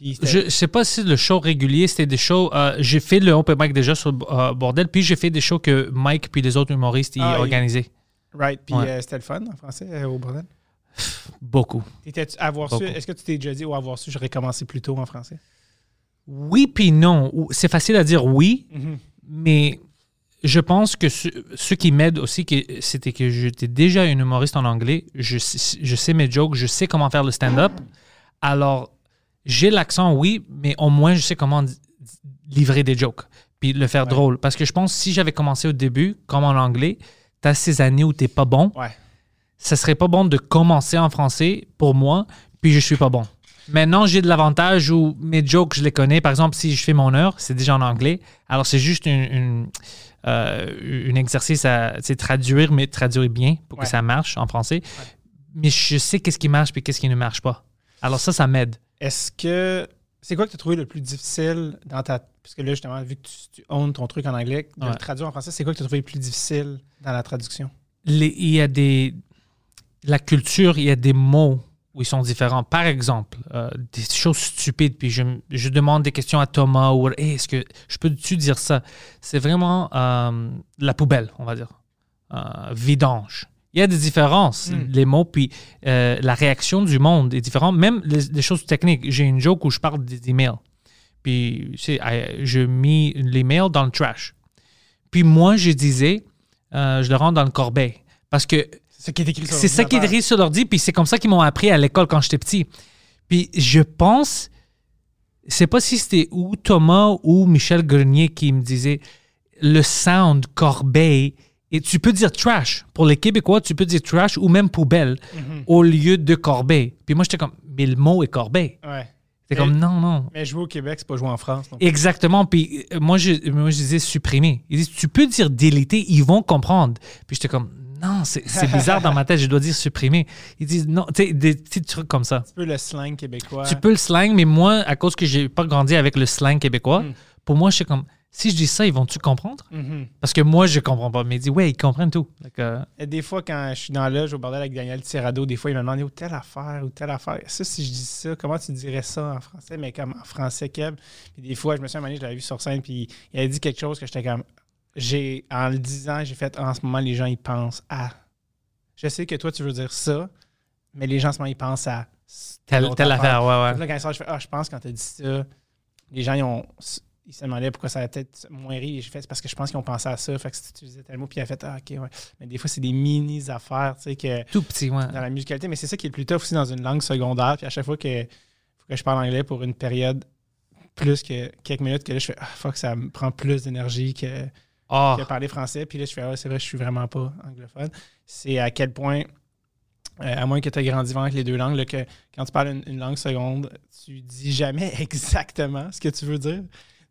Je ne sais pas si le show régulier, c'était des shows. euh, j'ai fait le open mic déjà sur euh, Bordel, puis j'ai fait des shows que Mike puis les autres humoristes y Ah, organisaient. Right. Puis, Ouais. euh, c'était le fun en français au bordel? Beaucoup. Est-ce que tu t'es déjà dit, ou avoir su, j'aurais commencé plus tôt en français? Oui, puis non. C'est facile à dire oui, mais je pense que ce, ce qui m'aide aussi, c'était que j'étais déjà un humoriste en anglais. Je, sais- je sais mes jokes, je sais comment faire le stand-up. Alors, j'ai l'accent, oui, mais au moins, je sais comment livrer des jokes puis le faire drôle. Parce que je pense que si j'avais commencé au début, comme en anglais, tu as ces années où tu pas bon. Ouais. Ça serait pas bon de commencer en français pour moi, puis je suis pas bon. Maintenant, j'ai de l'avantage où mes jokes, je les connais. Par exemple, si je fais mon heure, c'est déjà en anglais. Alors, c'est juste une, une, euh, un exercice à traduire, mais traduire bien pour Ouais. que ça marche en français. Mais je sais qu'est-ce qui marche puis qu'est-ce qui ne marche pas. Alors, ça, ça m'aide. Est-ce que. C'est quoi que tu as trouvé le plus difficile dans ta. Parce que là, justement, vu que tu, tu owns ton truc en anglais, de Ouais. le traduire en français, c'est quoi que tu as trouvé le plus difficile dans la traduction? Les- il y a des. La culture, il y a des mots où ils sont différents. Par exemple, euh, des choses stupides, puis je, je demande des questions à Thomas ou Hey, est-ce que je peux-tu dire ça? C'est vraiment euh, la poubelle, on va dire. Euh, vidange. Il y a des différences, Mm. les mots, puis la réaction du monde est différente. Même les, les choses techniques. J'ai une joke où je parle des emails. Puis, tu sais, je mis l'email dans le trash. Puis moi, je disais, je le rends dans le corbeil. Parce que ça qui est écrit sur c'est ça qui est écrit sur l'ordi, puis c'est comme ça qu'ils m'ont appris à l'école quand j'étais petit. Puis je pense, c'est pas si c'était ou Thomas ou Michel Grenier qui me disait le sound corbeille. Et tu peux dire trash. Pour les Québécois, tu peux dire trash ou même poubelle Mhm. au lieu de corbeille. Puis moi, j'étais comme, mais le mot est corbeille. Ouais. C'est comme, non, non. Mais jouer au Québec, c'est pas jouer en France. donc. Exactement. Puis euh, moi, je, moi, je disais supprimer. Ils disent, tu peux dire déliter, ils vont comprendre. Puis j'étais comme, non, c'est bizarre dans ma tête, je dois dire supprimer. Ils disent, non, tu sais, des petits trucs comme ça. Un peu le slang québécois. Tu peux le slang, mais moi, à cause que j'ai pas grandi avec le slang québécois, Mm. pour moi, je suis comme, si je dis ça, ils vont-tu comprendre? Mhm. Parce que moi, je comprends pas. Mais ils disent, ouais, ils comprennent tout. Donc, euh, Et des fois, quand je suis dans la loge au bordel avec Daniel Tirado, des fois, il me demandait oh, telle affaire ou telle affaire. Ça, si je dis ça, comment tu dirais ça en français, mais comme en français Keb. Puis des fois, je me suis amené, je l'avais vu sur scène, puis il avait dit quelque chose que j'étais comme. J'ai, en le disant, j'ai fait en ce moment, les gens, ils pensent à. Je sais que toi, tu veux dire ça, mais les gens, en ce moment, ils pensent à. telle, telle affaire, ouais, ouais. Là, quand sort, je fais Ah, je pense quand tu as dit ça, les gens, ils, ont, ils se demandaient pourquoi ça a peut-être moins ri. Et j'ai fait C'est parce que je pense qu'ils ont pensé à ça. Fait que si tu utilisais tel mot, puis il a fait Ah, ok, ouais. Mais des fois, c'est des mini-affaires, tu sais, que Tout petit, ouais. dans la musicalité. Mais c'est ça qui est le plus tough aussi dans une langue secondaire. Puis à chaque fois que faut que je parle anglais pour une période plus que quelques minutes, que là, je fais Ah, fuck, ça me prend plus d'énergie que Ah, qui parlé français. Puis là, je fais, ah, c'est vrai, je suis vraiment pas anglophone. C'est à quel point, euh, à moins que tu aies grandi avec les deux langues, là, que quand tu parles une, langue seconde, tu dis jamais exactement ce que tu veux dire.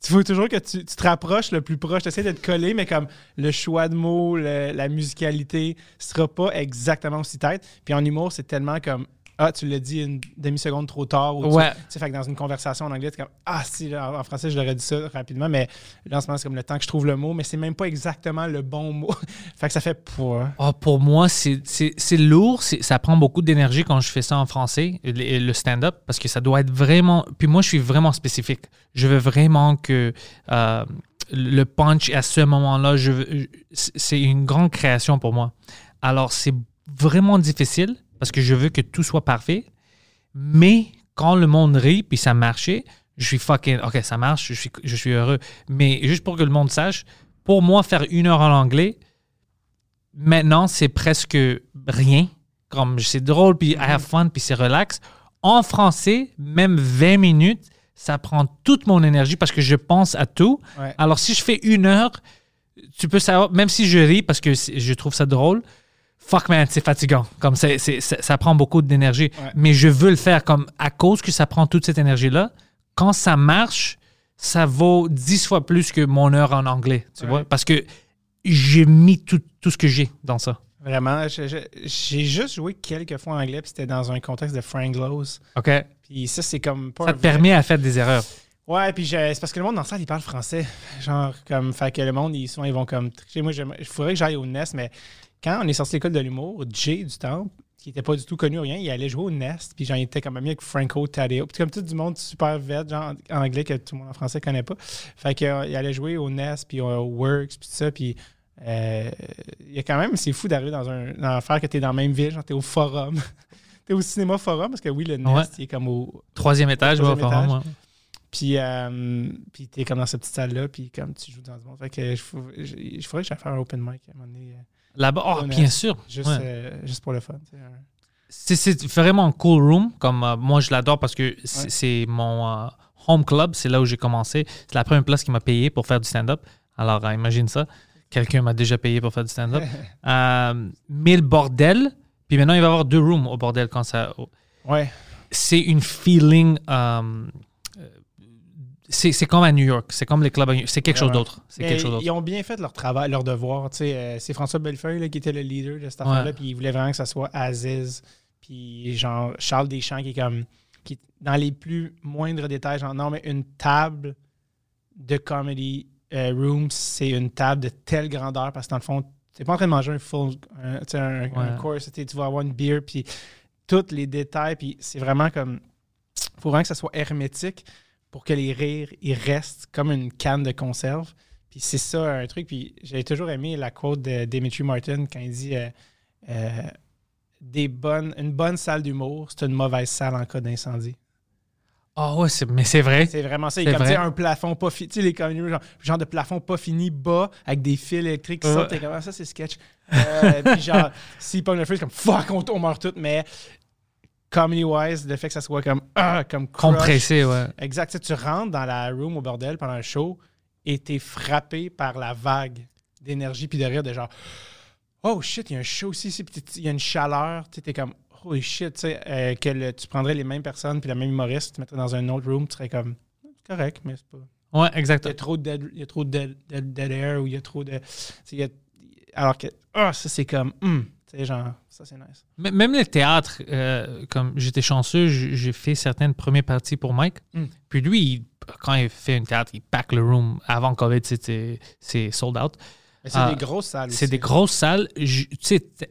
Il faut toujours que tu, tu te rapproches le plus proche. Tu essaies de te coller, mais comme le choix de mots, la musicalité, sera pas exactement aussi tête. Puis en humour, c'est tellement comme Ah, tu l'as dit une demi-seconde trop tard. Ou Ouais. tu sais, fait que dans une conversation en anglais, c'est comme Ah, si, en, en français, je l'aurais dit ça rapidement, mais là, en ce moment, c'est comme le temps que je trouve le mot, mais c'est même pas exactement le bon mot. fait que ça fait pour. Ah, pour moi, c'est lourd. Ça prend beaucoup d'énergie quand je fais ça en français, le, le stand-up, parce que ça doit être vraiment. Puis moi, je suis vraiment spécifique. Je veux vraiment que euh, le punch à ce moment-là, je c'est une grande création pour moi. Alors, c'est vraiment difficile parce que je veux que tout soit parfait. Mais quand le monde rit puis ça marchait, je suis fucking. OK, ça marche, je suis, je suis heureux. Mais juste pour que le monde sache, pour moi, faire une heure en anglais, maintenant, c'est presque rien. Comme c'est drôle, puis I have fun, puis c'est relax. En français, même 20 minutes, ça prend toute mon énergie parce que je pense à tout. Ouais. Alors, si je fais une heure, tu peux savoir, même si je ris parce que je trouve ça drôle, fuck man, c'est fatigant. Comme c'est, ça, ça prend beaucoup d'énergie. Ouais. Mais je veux le faire comme à cause que ça prend toute cette énergie-là. Quand ça marche, ça vaut 10 fois plus que mon heure en anglais. Tu Ouais. vois? Parce que j'ai mis tout, tout ce que j'ai dans ça. Vraiment, je- je- j'ai juste joué quelques fois en anglais, puis c'était dans un contexte de Franglos. OK? Puis ça, c'est comme pas Ça te vrai- permet à faire des erreurs. Ouais, puis je- c'est parce que le monde dans le salle, il parle français. Genre, comme, fait que le monde, ils, sont, ils vont comme tricher. Moi, il faudrait que j'aille au Nest, mais quand on est sorti de l'école de l'humour, Jay du Temple, qui était pas du tout connu ou rien, il allait jouer au Nest, puis j'en étais comme ami avec Franco Tadeo. Puis comme tout du monde super vet, genre en anglais que tout le monde en français connaît pas. Fait que, euh, il allait jouer au Nest, puis au Works, puis tout ça, puis euh, il y a quand même, c'est fou d'arriver dans un dans l'affaire que t'es dans la même ville, genre t'es au forum. t'es au cinéma forum, parce que oui, le Nest, Ouais. il est comme au, Troisième étage, Troisième apparemment, étage. ouais. puis, euh, puis t'es comme dans cette petite salle-là, puis comme tu joues dans ce monde. Fait que je, je, je que j'aille faire un open mic à un moment donné, euh, Là-bas, oh, bien sûr. juste, Ouais. euh, juste pour le fun. C'est- vraiment un cool room. Comme euh, moi, je l'adore parce que c'est Ouais. mon euh, home club. C'est là où j'ai commencé. C'est la première place qui m'a payé pour faire du stand-up. Alors, imagine ça. Quelqu'un m'a déjà payé pour faire du stand-up. mais le bordel. Puis maintenant, il va y avoir deux rooms au bordel quand ça. Ouais. C'est une feeling. C'est comme à New York. C'est comme les clubs à New York. C'est quelque chose d'autre. C'est Mais quelque chose d'autre. Ils ont bien fait leur travail, leur devoir. euh, c'est François Bellefeuille là, qui était le leader de cette affaire-là, puis il voulait vraiment que ça soit Aziz, puis genre Charles Deschamps qui est comme, qui dans les plus moindres détails, genre non, mais une table de comedy euh, room, c'est une table de telle grandeur, parce que dans le fond, t'es pas en train de manger un full, un, un, un course, tu vas avoir une bière, puis tous les détails, puis c'est vraiment comme, faut vraiment que ça soit hermétique pour que les rires, ils restent comme une canne de conserve. Puis c'est ça un truc. Puis j'ai toujours aimé la quote de Dimitri Martin quand il dit euh, euh, des bonnes, une bonne salle d'humour, c'est une mauvaise salle en cas d'incendie. Ah ouais, mais c'est vrai. C'est vraiment ça. Il est comme vrai. un plafond pas fini. Tu sais, les comedy genre, genre de plafond pas fini bas avec des fils électriques qui sortent. T'es comme, Ah, ça, c'est sketch. Euh, puis genre, s'il pogne le feu, c'est comme fuck, on, on meurt tous. Mais comedy-wise, le fait que ça soit comme, ah, comme crush, Compressé, ouais. Exact. Tu, rentres dans la room au bordel pendant un show et t'es frappé par la vague d'énergie puis de rire de genre Oh shit, il y a un show aussi ici, puis il y a une chaleur. Tu es comme Holy shit, tu sais, euh, que le- tu prendrais les mêmes personnes puis la même humoriste, tu te mettrais dans un autre room, tu serais comme C'est correct, mais c'est pas. Ouais, Il y exactement. a trop de dead, il y a trop de dead, dead- dead air ou il y a trop de. y a- alors que Ah, ça c'est comme sais, genre, ça c'est nice. M- Même le théâtre, euh, comme j'étais chanceux, j'ai fait certaines premières parties pour Mike. Mm. Puis lui, il- quand il fait un théâtre, il pack le room. Avant COVID, c'était c'est sold out. C'est Ah, des grosses salles. C'est des grosses salles.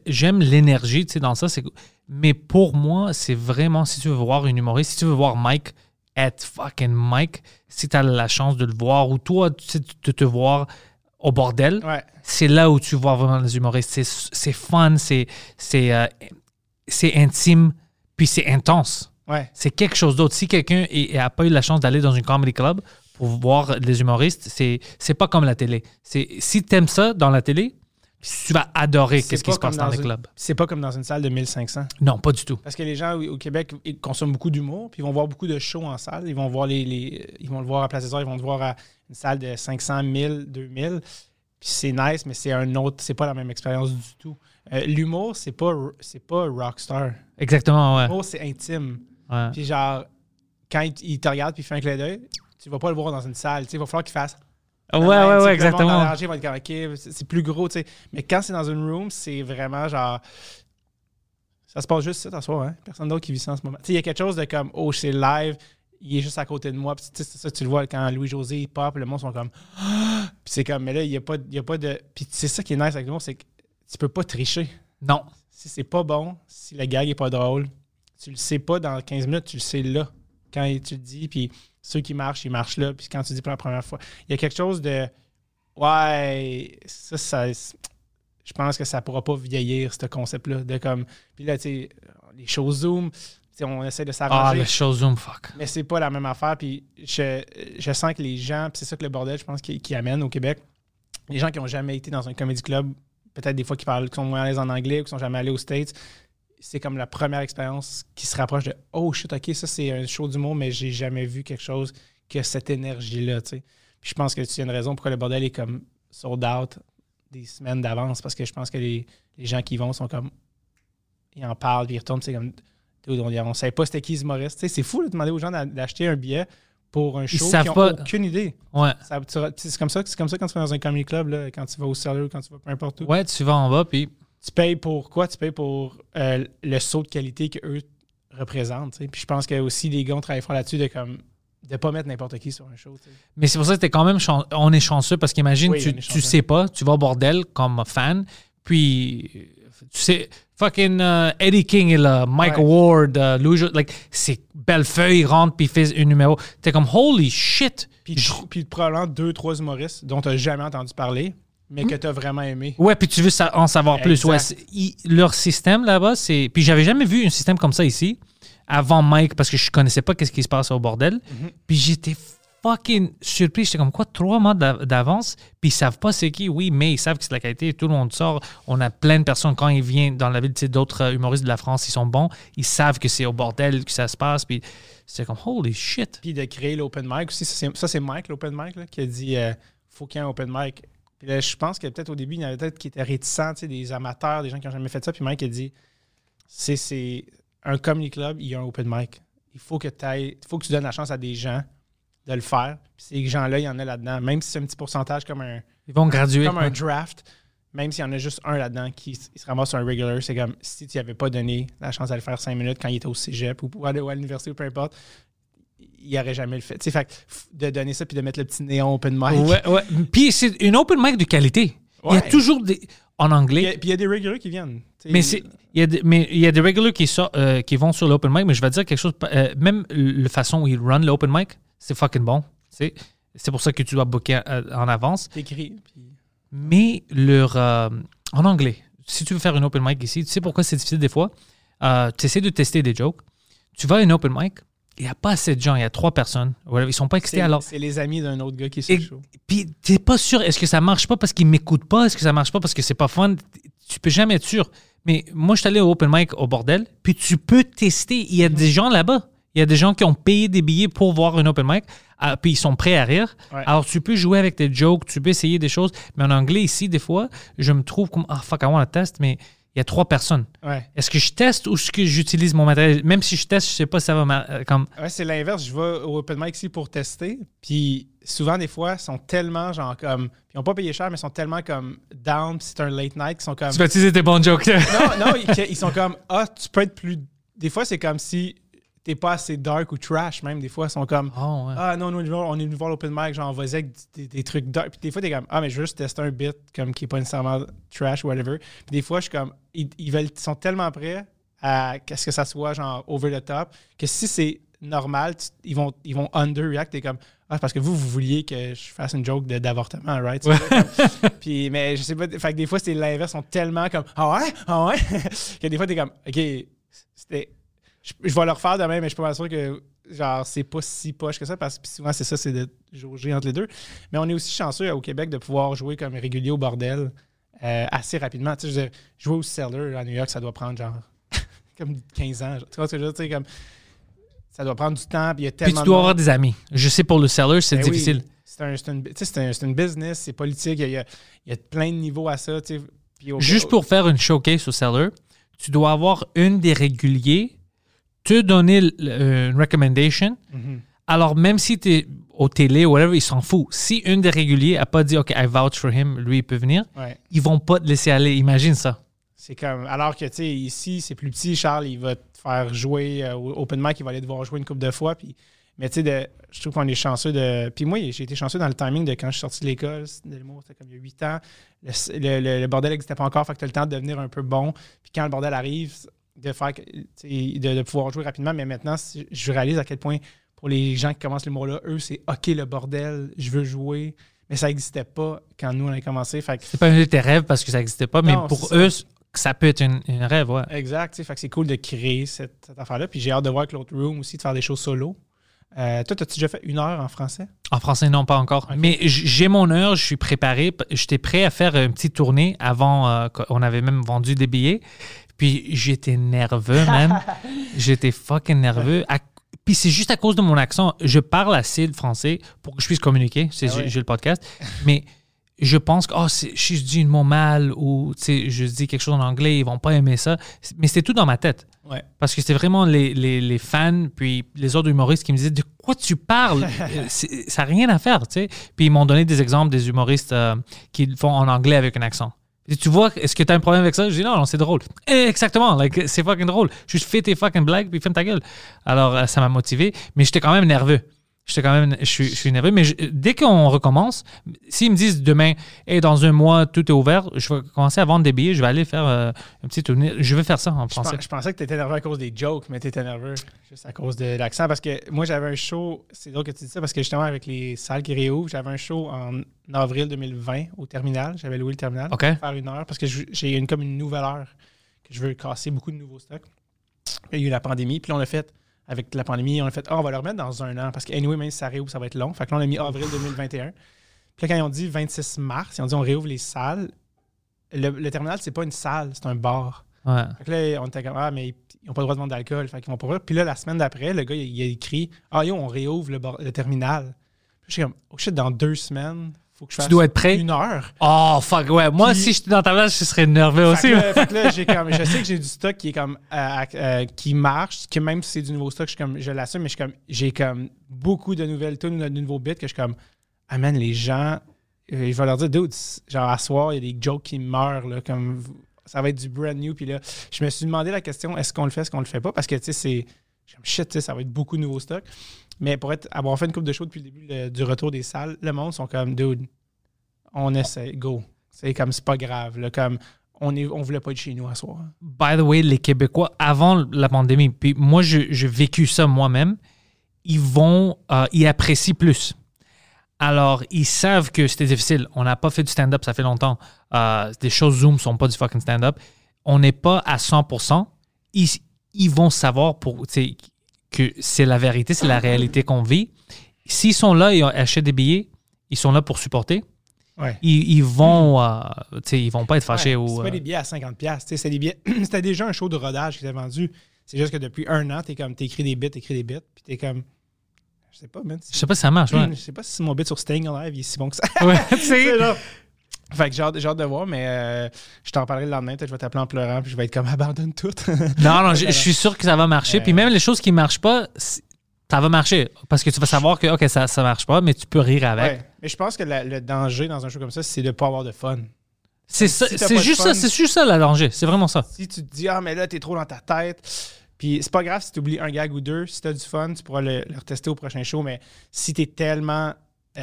J'aime l'énergie, dans ça. Mais pour moi, c'est vraiment, si tu veux voir une humoriste, si tu veux voir Mike être fucking Mike, si tu as la chance de le voir, ou toi, de te voir au bordel, Ouais. c'est là où tu vois vraiment les humoristes. C'est, fun, c'est, euh, c'est intime, puis c'est intense. Ouais. C'est quelque chose d'autre. Si quelqu'un n'a pas eu la chance d'aller dans une comedy club pour voir les humoristes, c'est, pas comme la télé. C'est, si tu aimes ça dans la télé, tu vas adorer qu'est-ce qui se passe dans les clubs. C'est pas comme dans une salle de 1500. Non, pas du tout. Parce que les gens au au Québec ils consomment beaucoup d'humour, puis ils vont voir beaucoup de shows en salle. Ils vont voir les, les- ils vont le voir à Place des Arts, ils vont le voir à une salle de 500, 1000, 2000. Puis c'est nice, mais c'est un autre, c'est pas la même expérience du tout. Euh, L'humour, c'est pas, c'est pas rockstar. Exactement, ouais. L'humour, c'est intime. Ouais. Puis genre, quand il, il te regarde puis il fait un clin d'œil, tu vas pas le voir dans une salle. Tu sais, il va falloir qu'il fasse. Ouais, ouais, ouais, puis le monde dans exactement. la rangée va être comme, OK, c'est plus gros, tu sais. Mais quand c'est dans une room, c'est vraiment genre. Ça se passe juste ça, t'assois, hein? Personne d'autre qui vit ça en ce moment. Tu sais, il y a quelque chose de comme, oh, c'est live, il est juste à côté de moi. Puis, tu sais, ça, tu le vois quand Louis-José il pop, le monde sont comme. Puis c'est comme, mais là, il n'y a, pas- il y a pas de. Puis c'est ça qui est nice avec le monde, c'est que tu peux pas tricher. Non. Si c'est pas bon, si le gag est pas drôle, tu le sais pas dans 15 minutes, tu le sais là. Quand tu le dis, puis ceux qui marchent, ils marchent là. Puis quand tu dis pour la première fois, il y a quelque chose de. Ouais, ça, ça. Je pense que ça pourra pas vieillir, ce concept-là. De comme. Puis là, tu sais, les shows Zoom, on essaie de Ah, s'arranger. le showzoom, fuck. Mais c'est pas la même affaire. Puis je, je sens que les gens, c'est ça que le bordel, je pense, qui, qui amène au Québec, les gens qui ont jamais été dans un comedy club, peut-être des fois qui parlent, qui sont moins à l'aise en anglais ou qui sont jamais allés aux States, c'est comme la première expérience qui se rapproche de Oh shit, ok, ça c'est un show d'humour, mais j'ai jamais vu quelque chose qui a cette énergie-là. Puis je pense que tu as une raison pourquoi le bordel est comme sold out des semaines d'avance, parce que je pense que les, les gens qui vont sont comme. Ils en parlent, puis ils retournent, c'est comme. On ne savait pas c'était qui ce sais, C'est fou de demander aux gens d'a- d'acheter un billet pour un show qui n'ont pas. aucune idée. Ouais. C'est comme, ça, c'est comme ça quand tu vas dans un comedy club, là, quand tu vas au Cellar, quand tu vas peu importe où. Ouais, tu vas en bas, puis Tu payes pour quoi? Tu payes pour euh, le saut de qualité qu'eux représentent. tu sais. Puis je pense que aussi les gars ont travaillé fort là-dessus de comme de pas mettre n'importe qui sur un show. Mais c'est pour ça que t'es quand même on est chanceux parce qu'imagine Oui, tu, tu sais pas, tu vas au bordel comme fan, puis euh, tu sais fucking euh, Eddie King est là, Mike Ouais. Ward, euh, Louis, like c'est Bellefeuille il rentre puis il fait un numéro. T'es comme holy shit. Puis, Je- puis probablement deux, trois humoristes dont tu n'as jamais entendu parler, mais que tu as vraiment aimé. Ouais, puis tu veux en savoir plus. Ouais, il- leur système là-bas, c'est. Puis j'avais jamais vu un système comme ça ici avant Mike parce que je connaissais pas qu'est-ce qui se passe au bordel. Mhm. Puis j'étais fucking surpris. J'étais comme quoi, trois mois d'av- d'avance, puis ils savent pas c'est qui. Oui, mais ils savent que c'est la qualité. Tout le monde sort. On a plein de personnes quand ils viennent dans la ville, tu sais, d'autres euh, humoristes de la France, ils sont bons. Ils savent que c'est au bordel que ça se passe. Puis c'est comme holy shit. Puis de créer l'open mic aussi. Ça, c'est- Ça, c'est Mike, l'open mic, là, qui a dit euh, faut qu'il y ait un open mic. Puis là, je pense que peut-être au début, il y en avait peut-être qui étaient réticents, tu sais, des amateurs, des gens qui n'ont jamais fait ça. Puis Mike a dit c'est, un comedy club, il y a un open mic. Il faut que tu il faut que tu donnes la chance à des gens de le faire. Puis ces gens-là, il y en a là-dedans. Même si c'est un petit pourcentage comme un, Ils vont graduer. comme quoi. un draft, même s'il y en a juste un là-dedans qui se ramasse sur un regular, c'est comme si tu n'avais pas donné la chance de le faire cinq minutes quand il était au cégep à, ou à l'université ou peu importe, il n'aurait jamais le fait. Tu sais, de donner ça puis de mettre le petit néon open mic. Ouais, ouais. Puis c'est une open mic de qualité. Il y a toujours des. En anglais. il y a- puis il y a des regulars qui viennent. Mais c'est il y a des, mais il y a des regulars qui euh, qui vont sur l'open mic, mais je vais dire quelque chose. euh, même la façon où ils run l'open mic, c'est fucking bon. C'est c'est pour ça que tu dois booker euh, en avance. t'écris. Puis... Mais leur euh, en anglais, si tu veux faire une open mic ici, tu sais pourquoi c'est difficile des fois? Tu essaies de tester des jokes. Tu vas à une open mic, il n'y a pas assez de gens, il y a trois personnes. Voilà, ils sont pas excités alors. c'est les amis d'un autre gars qui show. Puis t'es pas sûr, est-ce que ça marche pas parce qu'ils m'écoutent pas, est-ce que ça marche pas parce que c'est pas fun, tu peux jamais être sûr. Mais moi, je suis allé au open mic au bordel, puis tu peux tester. Il y a des gens là-bas. Il y a des gens qui ont payé des billets pour voir un open mic, ah, puis ils sont prêts à rire. Ouais. Alors, tu peux jouer avec tes jokes, tu peux essayer des choses. Mais en anglais, ici, des fois, je me trouve comme, ah, fuck, I want to test, mais il y a trois personnes. Ouais. Est-ce que je teste ou est-ce que j'utilise mon matériel? Même si je teste, je sais pas si ça va ma- euh, comme. Ouais, c'est l'inverse. Je vais au open mic ici pour tester. Puis souvent, des fois, ils sont tellement, genre, comme. Ils n'ont pas payé cher, mais ils sont tellement comme down. puis c'est un late night. Ils sont comme. Tu vas utiliser tes bons jokes. Non, non, ils, ils sont comme Ah, tu peux être plus. Des fois, c'est comme si t'es pas assez dark ou trash, même. Des fois, ils sont comme Oh, ouais. Ah, non, nous, on est venu voir l'open mic, genre, vas-y avec des, des trucs dark. Puis des fois, t'es comme Ah, mais je veux juste tester un bit comme qui est pas nécessairement trash ou whatever. Puis des fois, je suis comme Ils, ils veulent, ils sont tellement prêts à qu'est-ce que ça soit, genre, over the top, que si c'est normal, tu- ils vont, ils vont under-react. T'es comme Ah, c'est parce que vous, vous vouliez que je fasse une joke d'avortement, right? Comme- puis, mais je sais pas, fait que des fois, c'est l'inverse, sont tellement comme Ah ouais, ah ouais, que des fois, t'es comme OK, c'était. Je, je vais le refaire demain, mais je suis pas mal sûr que genre c'est pas si poche que ça, parce que souvent, c'est ça, c'est de jauger entre les deux. Mais on est aussi chanceux au Québec de pouvoir jouer comme régulier au bordel euh, assez rapidement. Tu sais, je veux dire, jouer au Cellar à New York, ça doit prendre genre comme 15 ans. Tu vois ce que je veux dire? Tu sais, comme. Ça doit prendre du temps, puis il y a Puis tellement tu dois de avoir des amis. Je sais pour le seller, c'est Ben oui, difficile. c'est un, une, une business, c'est politique, il y, a, il y a plein de niveaux à ça. Puis au- Juste pour faire une showcase au seller, tu dois avoir une des réguliers te donner euh, une recommendation. Mhm. Alors, même si tu es au télé ou whatever, ils s'en foutent. Si une des réguliers n'a pas dit OK, I vouch for him, lui, il peut venir, Ouais. ils vont pas te laisser aller. Imagine ça. C'est comme. Alors que, tu sais, ici, c'est plus petit. Charles, il va te faire jouer euh, au Open Mic, il va aller devoir jouer une couple de fois. Puis, mais, tu sais, je trouve qu'on est chanceux de. Puis, moi, j'ai été chanceux dans le timing de quand je suis sorti de l'école. C'était comme il y a huit ans. Le, le- le- le bordel n'existait pas encore, fait que tu as le temps de devenir un peu bon. Puis, quand le bordel arrive, de faire de, de pouvoir jouer rapidement. Mais maintenant, je réalise à quel point, pour les gens qui commencent l'humour-là, eux, c'est OK, le bordel, je veux jouer. Mais ça n'existait pas quand nous, on a commencé. Fait que C'est pas un de tes rêves parce que ça n'existait pas, mais pour eux, ça peut être une, une rêve, ouais. Exact. Fait que c'est cool de créer cette, cette affaire-là. Puis j'ai hâte de voir avec l'autre room aussi, de faire des choses solo. Euh, toi, as-tu déjà fait une heure en français? En français, non, pas encore. Mais j'ai mon heure, je suis préparé. J'étais prêt à faire une petite tournée avant. euh, qu'on avait même vendu des billets. Puis j'étais nerveux, man. j'étais fucking nerveux. À- Puis c'est juste à cause de mon accent. Je parle assez de français pour que je puisse communiquer. C'est, Ah ouais. j'ai, le podcast. Mais je pense que oh, c'est- si je dis un mot mal ou je dis quelque chose en anglais, ils vont pas aimer ça. Mais c'était tout dans ma tête. Ouais. Parce que c'était vraiment les, les, les fans, puis les autres humoristes qui me disaient De quoi tu parles? Euh, Ça n'a rien à faire, sais. Puis ils m'ont donné des exemples des humoristes euh, qui le font en anglais avec un accent. Tu vois, est-ce que tu as un problème avec ça? Je dis non, non, c'est drôle. Exactement, c'est fucking drôle. Juste fais tes fucking blagues, puis ferme ta gueule. Alors, euh, ça m'a motivé, mais j'étais quand même nerveux. J'étais quand même, je suis, je suis nerveux, mais je- dès qu'on recommence, s'ils me disent demain, et dans un mois, tout est ouvert, je vais commencer à vendre des billets, je vais aller faire euh, un petit tournée. Je vais faire ça en français. je pensais que tu étais nerveux à cause des jokes, mais tu étais nerveux juste à cause de l'accent. Parce que moi, j'avais un show, c'est drôle que tu dis ça, parce que justement, avec les salles qui réouvrent, j'avais un show en avril 2020 au terminal. J'avais loué le terminal pour faire une heure, parce que j'ai une, comme une nouvelle heure que je veux casser beaucoup de nouveaux stocks. Il y a eu la pandémie, puis là, on l'a fait avec la pandémie, on a fait, ah, on va le remettre dans un an, parce que, anyway, même si ça réouvre, ça va être long. Fait que là, on a mis avril 2021. Puis là, quand ils ont dit 26 mars, ils ont dit, on réouvre les salles. Le, le terminal, c'est pas une salle, c'est un bar. Ouais. Fait que là, on était comme, ah, mais ils n'ont pas le droit de vendre d'alcool. Fait qu'ils vont pas ouvrir. Puis là, la semaine d'après, le gars, il, il a écrit, ah, yo, on réouvre le, bar- le terminal. Puis je suis comme, oh shit, dans deux semaines, faut que je fasse dois être prêt? une heure. Oh, fuck, ouais. Moi, Puis- si j'étais dans ta place, je serais nerveux Fait aussi. que là, fait que là, j'ai comme, je sais que j'ai du stock qui est comme, euh, euh, qui marche, que même si c'est du nouveau stock, je, suis comme, je l'assume, mais je suis comme, j'ai comme beaucoup de nouvelles tunes, de nouveaux bits que je suis comme, ah man, les gens, euh, je vais leur dire, dude, genre à soir, il y a des jokes qui meurent, là, comme, ça va être du brand new. Puis là, je me suis demandé la question, est-ce qu'on le fait, est-ce qu'on le fait pas? Parce que, tu sais, c'est, je suis comme, shit, tu sais, ça va être beaucoup de nouveaux stocks. Mais pour être, avoir fait une coupe de show depuis le début du retour des salles, le monde sont comme, dude, on essaie, go. C'est comme, c'est pas grave, là, comme, on est, on voulait pas être chez nous à soir. By the way, les Québécois, avant la pandémie, puis moi, j'ai vécu ça moi-même, ils vont, euh, ils apprécient plus. Alors, ils savent que c'était difficile. On n'a pas fait du stand-up, ça fait longtemps. Euh, des choses Zoom sont pas du fucking stand-up. On n'est pas à 100%. Ils, ils vont savoir pour, que c'est la vérité, c'est la réalité qu'on vit. S'ils sont là et achètent des billets, ils sont là pour supporter. Ouais. Ils, ils vont, euh, ils vont pas être fâchés Ouais, ou. C'est pas euh, des billets à 50$. piastres, tu sais, C'est des billets. C'était déjà un show de rodage qui était vendu. C'est juste que depuis un an, t'es comme t'écris des bits, t'écris des bits, puis t'es comme. Je sais pas, man. je sais pas si ça marche. ouais. Je sais pas si mon bit sur Staying Alive il est si bon que ça. Ouais, tu sais. Fait que j'ai hâte, de voir, mais euh, je t'en parlerai le lendemain. Peut-être je vais t'appeler en pleurant, puis je vais être comme abandonne tout. Non, non, je, je suis sûr que ça va marcher. Euh. Puis même les choses qui marchent pas, ça va marcher. Parce que tu vas savoir que, OK, ça, ça marche pas, mais tu peux rire avec. Ouais. Mais je pense que la- le danger dans un show comme ça, c'est de pas avoir de fun. C'est Si juste fun- ça, c'est juste ça le danger. C'est vraiment ça. Si tu te dis, ah, mais là, t'es trop dans ta tête. Puis c'est pas grave si tu oublies un gag ou deux. Si t'as du fun, tu pourras le, le retester au prochain show. Mais si t'es tellement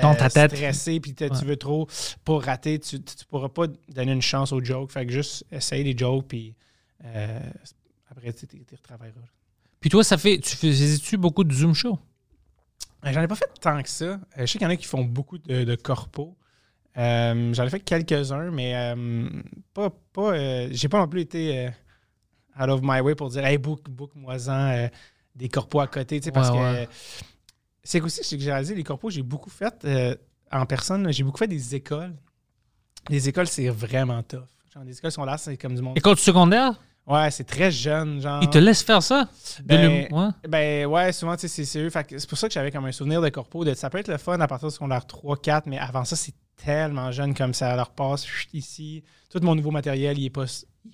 Dans ta tête. stressé puis Ouais. tu veux trop pour rater, tu, tu pourras pas donner une chance aux jokes. Fait que juste essaye les jokes. Puis euh, après, tu retravailleras. Puis toi, ça fait. Tu faisais-tu beaucoup de Zoom show? Euh, J'en ai pas fait tant que ça. Euh, je sais qu'il y en a qui font beaucoup de, de corpos. Euh, J'en ai fait quelques-uns, mais euh, pas. pas euh, J'ai pas non plus été euh, out of my way pour dire Hey, book, book moi-en euh, des corpos à côté. tu sais, Parce Ouais, que. C'est aussi c'est que j'ai réalisé les corpos, j'ai beaucoup fait euh, en personne. J'ai beaucoup fait des écoles. Les écoles, c'est vraiment tough. Genre, les écoles sont là, c'est comme du monde. École secondaire, Ouais, c'est très jeune. Genre, ils te laissent faire ça? Ben, ouais. ben ouais, souvent, tu sais, c'est que C'est pour ça que j'avais comme un souvenir de corpo. De, ça peut être le fun à partir de secondaire 3, 4, mais avant ça, c'est tellement jeune comme ça leur passe ici. Tout mon nouveau matériel, il est pas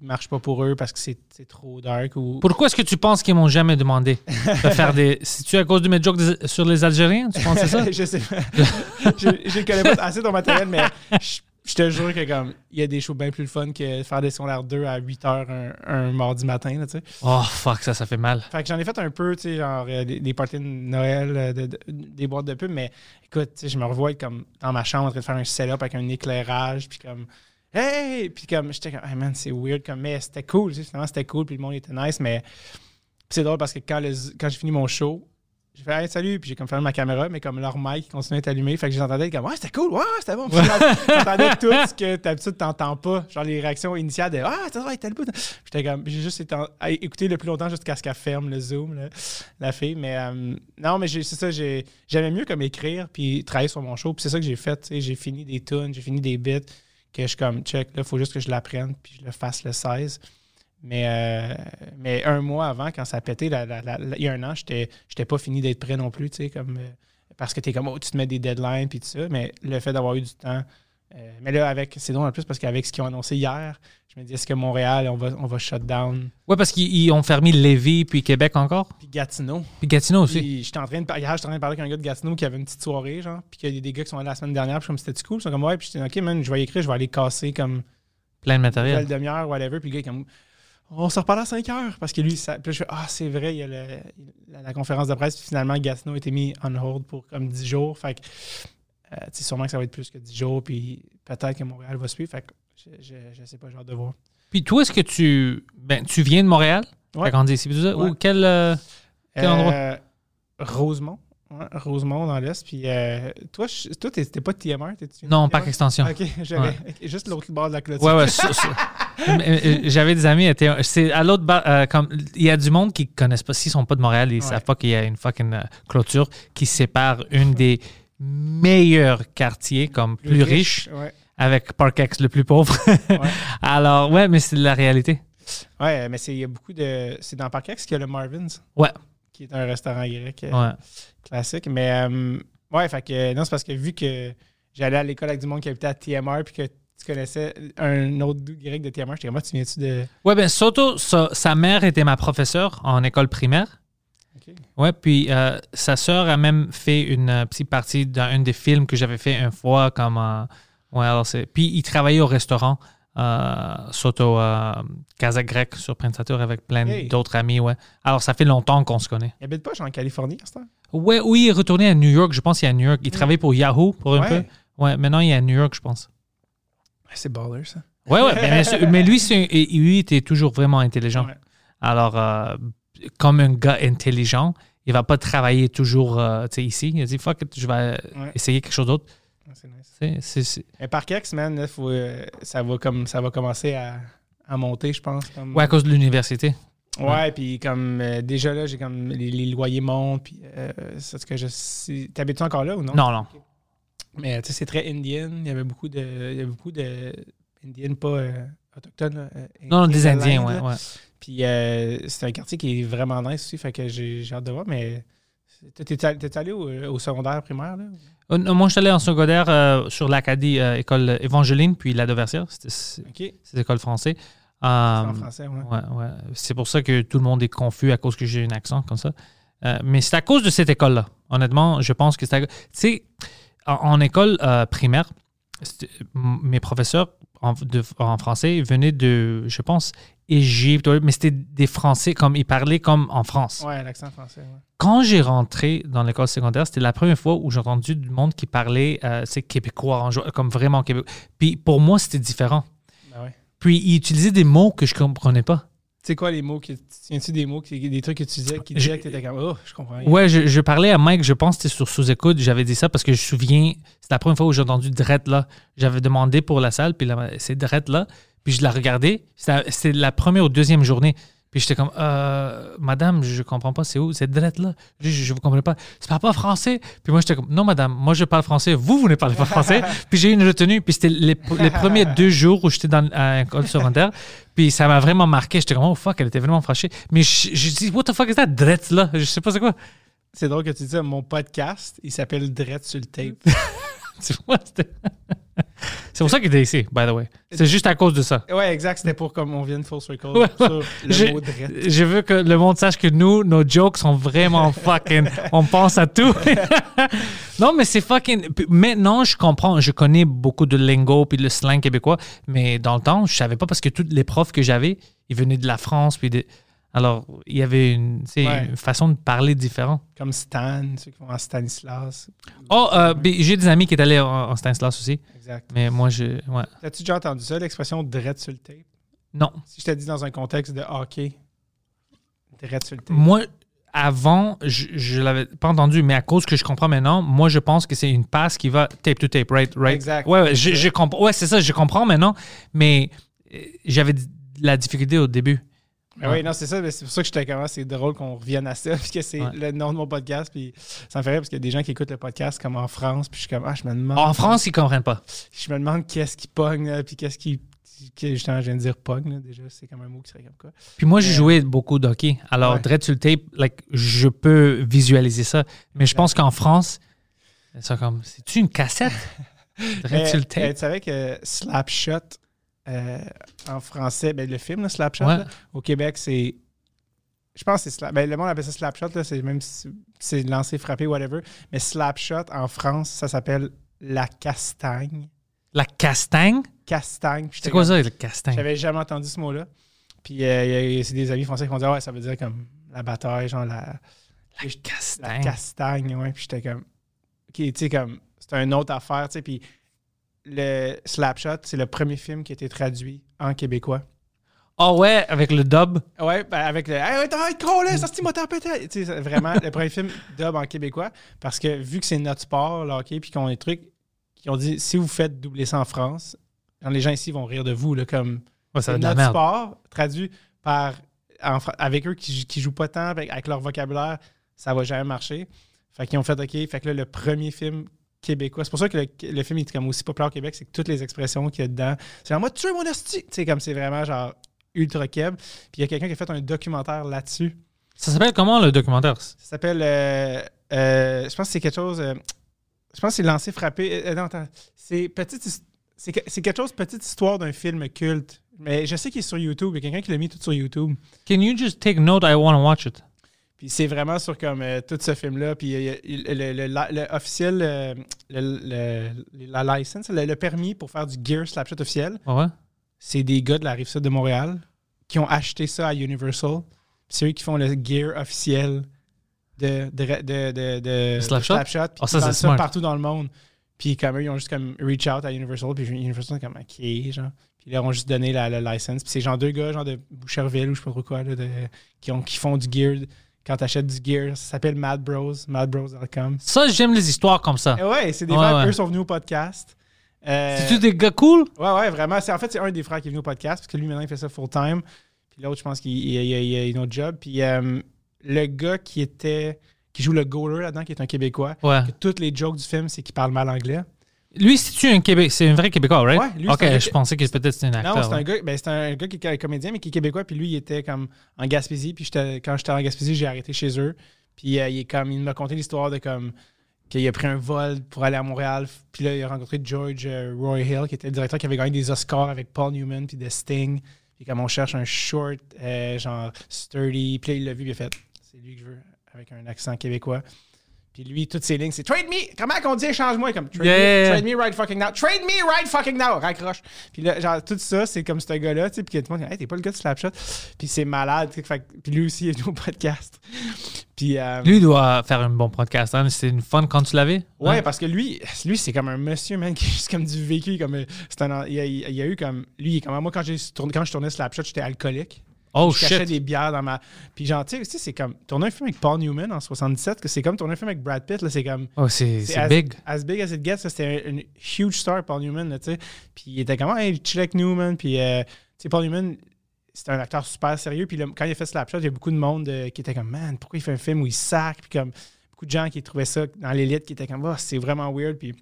il marche pas pour eux parce que c'est trop dark ou. Pourquoi est-ce que tu penses qu'ils m'ont jamais demandé de faire des. C'est-tu à cause de mes jokes des- sur les Algériens? Tu penses que c'est ça? je sais pas. je, je connais pas assez ton matériel, mais je, je te jure que comme il y a des shows bien plus fun que faire des secondaires 2 à 8 heures un, un mardi matin, là, tu sais. Oh, fuck, ça, ça fait mal. Fait que j'en ai fait un peu, tu sais, genre euh, des, des parties de Noël, euh, de- de- des boîtes de pub, mais écoute, tu je me revois être comme dans ma chambre en train de faire un setup avec un éclairage, puis comme Hey! Puis comme j'étais comme Hey man, c'est weird comme mais c'était cool, tu sais, finalement c'était cool, puis le monde était nice, mais c'est drôle parce que quand, le- quand j'ai fini mon show, j'ai fait hey, salut, puis j'ai comme fermé ma caméra, mais comme leur mic continuait à être allumé, fait que j'entendais comme ouais, c'était cool, ouais, c'était bon. Puis j'entendais tout ce que d'habitude t'entends pas, genre les réactions initiales de ah, t'as ouais, tel bout. J'étais comme, j'ai juste écouter le plus longtemps jusqu'à ce qu'elle ferme le zoom, là, la fille. Mais euh, non, mais c'est ça, j'ai- j'aimais mieux comme écrire puis travailler sur mon show, puis c'est ça que j'ai fait. J'ai fini des tunes, j'ai fini des bits que je suis comme check, là, faut juste que je l'apprenne puis je le fasse le 16. Mais, euh, mais un mois avant, quand ça a pété, il y a un an, j'étais j'étais pas fini d'être prêt non plus, tu sais, comme, euh, parce que tu es comme, oh, tu te mets des deadlines puis tout ça. Mais le fait d'avoir eu du temps. Euh, mais là, avec, c'est drôle en plus parce qu'avec ce qu'ils ont annoncé hier, je me dis, est-ce que Montréal, on va, on va shut down? Ouais, parce qu'ils ils ont fermé Lévis puis Québec encore? Puis Gatineau. Puis Gatineau aussi. Puis j'étais en train de hier, j'étais en train de parler avec un gars de Gatineau qui avait une petite soirée, genre, puis qu'il y a des gars qui sont allés la semaine dernière, puis comme c'était cool, ils sont comme ouais, puis j'étais ok, man, je vais y écrire, je vais aller casser comme Plein de une matériel. nouvelle demi-heure, whatever, puis le gars est comme on se reparle à 5 heures, parce que lui, ça, puis là, je fais ah, c'est vrai, il y a le- la, la conférence de presse, puis finalement, Gatineau a été mis on hold pour comme 10 jours, fait que, euh, sûrement que ça va être plus que 10 jours, puis peut-être que Montréal va suivre, fait que je, sais pas, j'ai hâte de voir. Puis toi, est-ce que tu. Ben, tu viens de Montréal? Ouais. T'as grandi ici, puis tout ça? Ouais. Ou quel. euh, Quel endroit? Euh, Rosemont. Ouais, Rosemont dans l'Est. Puis euh, toi, toi, t'es pas de TMR? t'es-tu- Non, parc extension. Ok, j'avais juste l'autre bord de la clôture. Ouais, ouais. J'avais des amis. C'est à l'autre euh, comme Il y a du monde qui connaissent pas. S'ils sont pas de Montréal, ils Ouais. savent pas qu'il y a une fucking clôture qui sépare une des meilleurs quartiers, comme plus, Ouais. avec Parkex le plus pauvre. Ouais. Alors, ouais, mais c'est la réalité. Ouais, mais c'est- il y a beaucoup de. C'est dans Parkex qu'il y a le Marvin's, Ouais. qui est un restaurant grec euh, Ouais. classique. Mais euh, ouais, fait que non, c'est parce que vu que j'allais à l'école avec du monde qui habitait à TMR puis que tu connaissais un autre grec de TMR, j'étais comme, Ah, tu viens-tu de. Ouais, ben Soto, sa, sa mère était ma professeure en école primaire. Ok. Ouais, puis euh, sa sœur a même fait une euh, petite partie dans un des films que j'avais fait une fois comme euh, ouais, alors puis il travaillait au restaurant euh, Soto Casa Grec sur Prince avec plein Hey. d'autres amis, ouais. Alors ça fait longtemps qu'on se connaît. Il habite pas, en Californie, à ce temps? Ouais, oui, il est retourné à New York, je pense qu'il est à New York. Il travaillait pour Yahoo pour un Ouais. peu. Ouais, maintenant il est à New York, je pense. C'est baller, ça. Ouais, ouais, mais, lui, lui était toujours vraiment intelligent. Ouais. Alors, comme un gars intelligent, il va pas travailler toujours euh, ici. Il a dit, fuck it, je vais Ouais. essayer quelque chose d'autre. C'est nice. Parkex, man, là, faut, euh, ça, va comme, ça va commencer à, à monter, je pense. Comme, Ouais, à cause de l'université. Ouais, puis comme euh, déjà là, j'ai comme les, les loyers montent, puis c'est ce que je sais. T'habites encore là ou non? Non, non. Mais tu sais, c'est très indien. Il y avait beaucoup de. Il y avait beaucoup de. Indiens, pas autochtones. Non, non, des de Indiens, ouais. ouais. Puis euh, c'est un quartier qui est vraiment nice aussi, fait que j'ai hâte de voir, mais. T'es allé allé au, au secondaire primaire, là? Euh, non, moi, je suis allé en secondaire euh, sur l'Acadie, euh, école Évangéline, puis la Dauversière. C'était c'est OK. c'est l'école française. C'est en français, ouais. Ouais, ouais. C'est pour ça que tout le monde est confus à cause que j'ai un accent comme ça. Mais c'est à cause de cette école-là. Honnêtement, je pense que c'est à... Tu sais, en, en école primaire, c'était- mes professeurs en, de- en français venaient de, je pense, Égypte, mais c'était des Français, comme ils parlaient comme en France. Ouais, l'accent français, ouais. Quand j'ai rentré dans l'école secondaire, c'était la première fois où j'ai entendu du monde qui parlait, euh, c'est québécois, comme vraiment québécois. Puis pour moi, c'était différent. Ben ouais. Puis ils utilisaient des mots que je comprenais pas. Tu sais quoi les mots que. Tiens-tu des mots, qui- des trucs que tu disais, qui disaient que t'étais comme. Oh, je comprends rien. Ouais, je, je parlais à Mike, je pense que c'était sur sous-écoute, j'avais dit ça parce que je me souviens, c'est la première fois où j'ai entendu Drette là. J'avais demandé pour la salle, puis c'est Drette là. Puis je la regardais, c'était c'était la première ou deuxième journée. Puis j'étais comme, euh, madame, je comprends pas, c'est où? C'est Drette là. Je, je, je vous comprenais pas. Tu parles pas français? Puis moi, j'étais comme, non, madame, moi, je parle français. Vous, vous ne parlez pas français. puis j'ai eu une retenue. Puis c'était les, les premiers deux jours où j'étais dans à l'école secondaire. Puis ça m'a vraiment marqué. J'étais comme, oh fuck, elle était vraiment fâchée. Mais je, je dis, what the fuck is that? Drette là? Je sais pas c'est quoi. C'est drôle que tu dis ça. Mon podcast, il s'appelle Drette sur le tape. Tu vois, c'était- C'est pour ça qu'il était ici, by the way. C'est juste à cause de ça. ouais, exact. C'était pour comme on vienne full circle Ouais, sur le Je, mot Drette. je veux que le monde sache que nous, nos jokes sont vraiment fucking. on pense à tout. non, mais c'est fucking. Maintenant, je comprends. Je connais beaucoup de lingo puis le slang québécois, mais dans le temps, je savais pas parce que tous les profs que j'avais, ils venaient de la France. Puis de... Alors, il y avait une, Ouais. façon de parler différente. Comme Stan, ceux qui vont en Stanislas. Oh, euh, puis j'ai des amis qui étaient allés en, en Stanislas aussi, Exact. mais moi, je. Ouais. As-tu déjà entendu ça, l'expression Drette sur le tape? Non. Si je t'ai dit dans un contexte de hockey, Drette sur le tape. Moi, avant, je, je l'avais pas entendu, mais à cause que je comprends maintenant, moi, je pense que c'est une passe qui va tape to tape, right? right? Exact. Ouais, ouais, je, je comprends. Ouais, c'est ça, je comprends maintenant, mais euh, j'avais la difficulté au début. Mais Oui, non, c'est ça. mais C'est pour ça que j'étais comme, ah, c'est drôle qu'on revienne à ça, puisque c'est Ouais. le nom de mon podcast. Puis ça me fait rire parce qu'il y a des gens qui écoutent le podcast comme en France. Puis je suis comme, ah, je me demande. En France, ils comprennent pas. Je me demande qu'est-ce qui pogne, là, puis qu'est-ce qui. que justement, je viens de dire pogne, là, déjà. C'est comme un mot qui serait comme quoi. Puis moi, j'ai joué beaucoup de hockey. Alors, Ouais. direct sur le tape, like, je peux visualiser ça. Mais je pense qu'en France, c'est comme, c'est-tu une cassette? Direct Mais, sur le euh, tape. tu savais que Slapshot, euh, en français, ben, le film, là, Slapshot, Ouais. là, au Québec, c'est. Je pense que c'est. Ben, le monde appelle ça Slapshot, là, c'est même si c'est lancé, frappé, whatever. Mais Slapshot, en France, ça s'appelle La Castagne. La castagne? Castagne. C'est quoi ça, la castagne? J'avais jamais entendu ce mot-là. Puis euh, y a- c'est des amis français qui vont dire Ouais, ça veut dire comme la bataille, genre la, La la castagne. castagne. Ouais. Puis j'étais comme Ok, tu sais, comme c'est une autre affaire, tu sais. Puis le Slapshot, c'est le premier film qui a été traduit en québécois. Oh ouais, avec le dub? Ouais, ben avec le Hey, t'as un gros là, ça se m'a pété? Tu sais, c'est vraiment le premier film dub en québécois. Parce que vu que c'est notre sport, le hockey, puis qu'on a des trucs qui ont dit si vous faites doubler ça en France, genre, les gens ici vont rire de vous, là, comme Ouais, ça la notre sport traduit par en avec eux qui, qui jouent pas tant avec, avec leur vocabulaire, ça va jamais marcher. Fait qu'ils ont fait OK. Fait que là, le premier film québécois, c'est pour ça que le, le film est comme aussi populaire au Québec, c'est que toutes les expressions qu'il y a dedans, c'est genre moi tuer mon esti. Tu sais, comme c'est vraiment genre ultra keb. Puis il y a quelqu'un qui a fait un documentaire là-dessus. Ça s'appelle comment le documentaire? Ça s'appelle. euh, euh, je pense que c'est quelque chose. euh, je pense que c'est lancé frappé. non, attends. C'est petite. c'est quelque chose, petite histoire d'un film culte. Mais je sais qu'il est sur YouTube. Il y a quelqu'un qui l'a mis tout sur YouTube. Can you just take note? I want to watch it. Puis c'est vraiment sur comme euh, tout ce film-là. Puis a- il- le, le- le- le officiel, euh, la license, le, permis pour faire du gear slapshot officiel, Ah ouais? c'est des gars de la rive sud de Montréal qui ont acheté ça à Universal. C'est eux qui font le gear officiel de, de, de, de, de- Slapshot? Puis Ah, ça, smart. partout dans le monde. Puis comme eux, ils ont juste comme reach out à Universal. Puis Universal, comme OK, genre. Puis là, ils ont juste donné la, la license. Puis c'est genre deux gars, genre de Boucherville ou je sais pas trop quoi, là, de- qui, ont, qui font du gear. Quand t'achètes du gear, ça s'appelle Mad Bros, madbros.com. Ça, j'aime les histoires comme ça. Et Ouais, c'est des Ouais, frères, ouais. eux sont venus au podcast. Euh, C'est-tu des gars cool? Ouais, ouais, vraiment. En fait, c'est un des frères qui est venu au podcast, parce que lui, maintenant, il fait ça full-time. Puis l'autre, je pense qu'il il, il- il a une autre job. Puis euh, le gars qui était qui joue le goaler là-dedans, qui est un Québécois, Ouais. que toutes les jokes du film, c'est qu'il parle mal anglais. Lui, c'est-tu un Québec? C'est un vrai Québécois, right? Ouais, lui, ok, c'est un- je pensais que peut-être c'était un acteur. non, c'est un, gars, ben, c'est un gars qui est comédien, mais qui est québécois. Puis lui, il était comme en Gaspésie. Puis quand j'étais en Gaspésie, j'ai arrêté chez eux. Puis euh, il, est comme, il m'a conté l'histoire de comme qu'il a pris un vol pour aller à Montréal. Puis là, il a rencontré George euh, Roy Hill, qui était le directeur qui avait gagné des Oscars avec Paul Newman puis The Sting. Puis comme on cherche un short, euh, genre sturdy. Puis là, il l'a vu, puis il a fait c'est lui que je veux, avec un accent québécois. Puis lui, toutes ses lignes, c'est Trade me! Comment qu'on dit échange-moi? Comme trade, Yeah. me, trade me right fucking now. Trade me right fucking now! Raccroche. Puis là, genre, tout ça, c'est comme ce gars-là, tu sais. Puis tout le monde dit, hey, t'es pas le gars de Slapshot. Puis c'est malade. fait puis lui aussi, il est venu au podcast. Puis. euh, Lui doit faire un bon podcast. Hein? C'est une fun quand tu l'avais? Ouais, parce que lui, lui c'est comme un monsieur, man, qui est juste comme du vécu. Comme, euh, un, il, y a, il y a eu comme. Lui, comme moi, quand, tourné, quand je tournais Slapshot, j'étais alcoolique. Oh je cachais shit. des bières dans ma. Puis genre, tu sais, aussi, c'est comme. Tourner un film avec Paul Newman en 77, que c'est comme tourner un film avec Brad Pitt, là, c'est comme. Oh, c'est big. As big as it gets, c'était un, un huge star, Paul Newman, là, tu sais. Puis il était comme, hey, il chill avec Newman. Puis, euh, tu sais, Paul Newman, c'était un acteur super sérieux. Puis là, quand il a fait Slapshot, il y a beaucoup de monde euh, qui était comme, man, pourquoi il fait un film où il sac? Puis comme, beaucoup de gens qui trouvaient ça dans l'élite, qui étaient comme, oh, c'est vraiment weird. Puis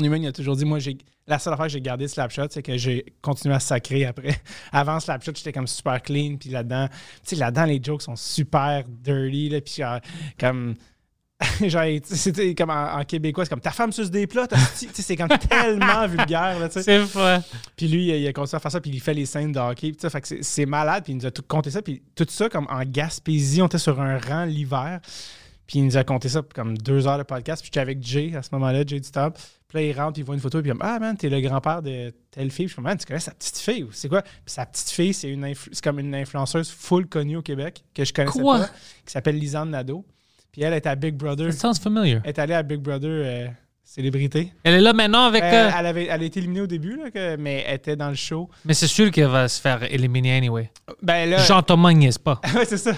Newman, il a toujours dit, moi, j'ai la seule affaire que j'ai gardé Slapshot, c'est que j'ai continué à sacrer après. Avant Slapshot, j'étais comme super clean. Puis là-dedans, tu sais, là-dedans, les jokes sont super dirty. Là, puis genre, comme. genre, c'était comme en, en québécois, c'est comme ta femme suce des plats, t'as- tu sais, c'est comme tellement vulgaire, là, tu sais. C'est vrai. Puis lui, il a continué à faire ça, puis il fait les scènes de hockey. puis ça, fait que c'est- malade, puis il nous a tout compté ça. Puis tout ça, comme en Gaspésie, on était sur un rang l'hiver. Puis il nous a compté ça comme deux heures de podcast. Puis j'étais avec Jay à ce moment-là, Jay du Top. Puis là, il rentre, il voit une photo, puis il dit Ah, man, t'es le grand-père de telle fille. Puis je suis comme Man, tu connais sa petite fille ou c'est quoi Puis sa petite fille, c'est une c'est comme une influenceuse full connue au Québec, que je connaissais Quoi? pas, qui s'appelle Lisanne Nadeau. Puis elle est à Big Brother. It sounds familiar. Elle est allée à Big Brother euh, Célébrité. Elle est là maintenant avec. Euh, euh, elle, avait, elle a été éliminée au début, là, que- mais elle était dans le show. Mais c'est sûr qu'elle va se faire éliminer anyway. Ben là. Jean-Thomas niaise pas. ouais, c'est ça.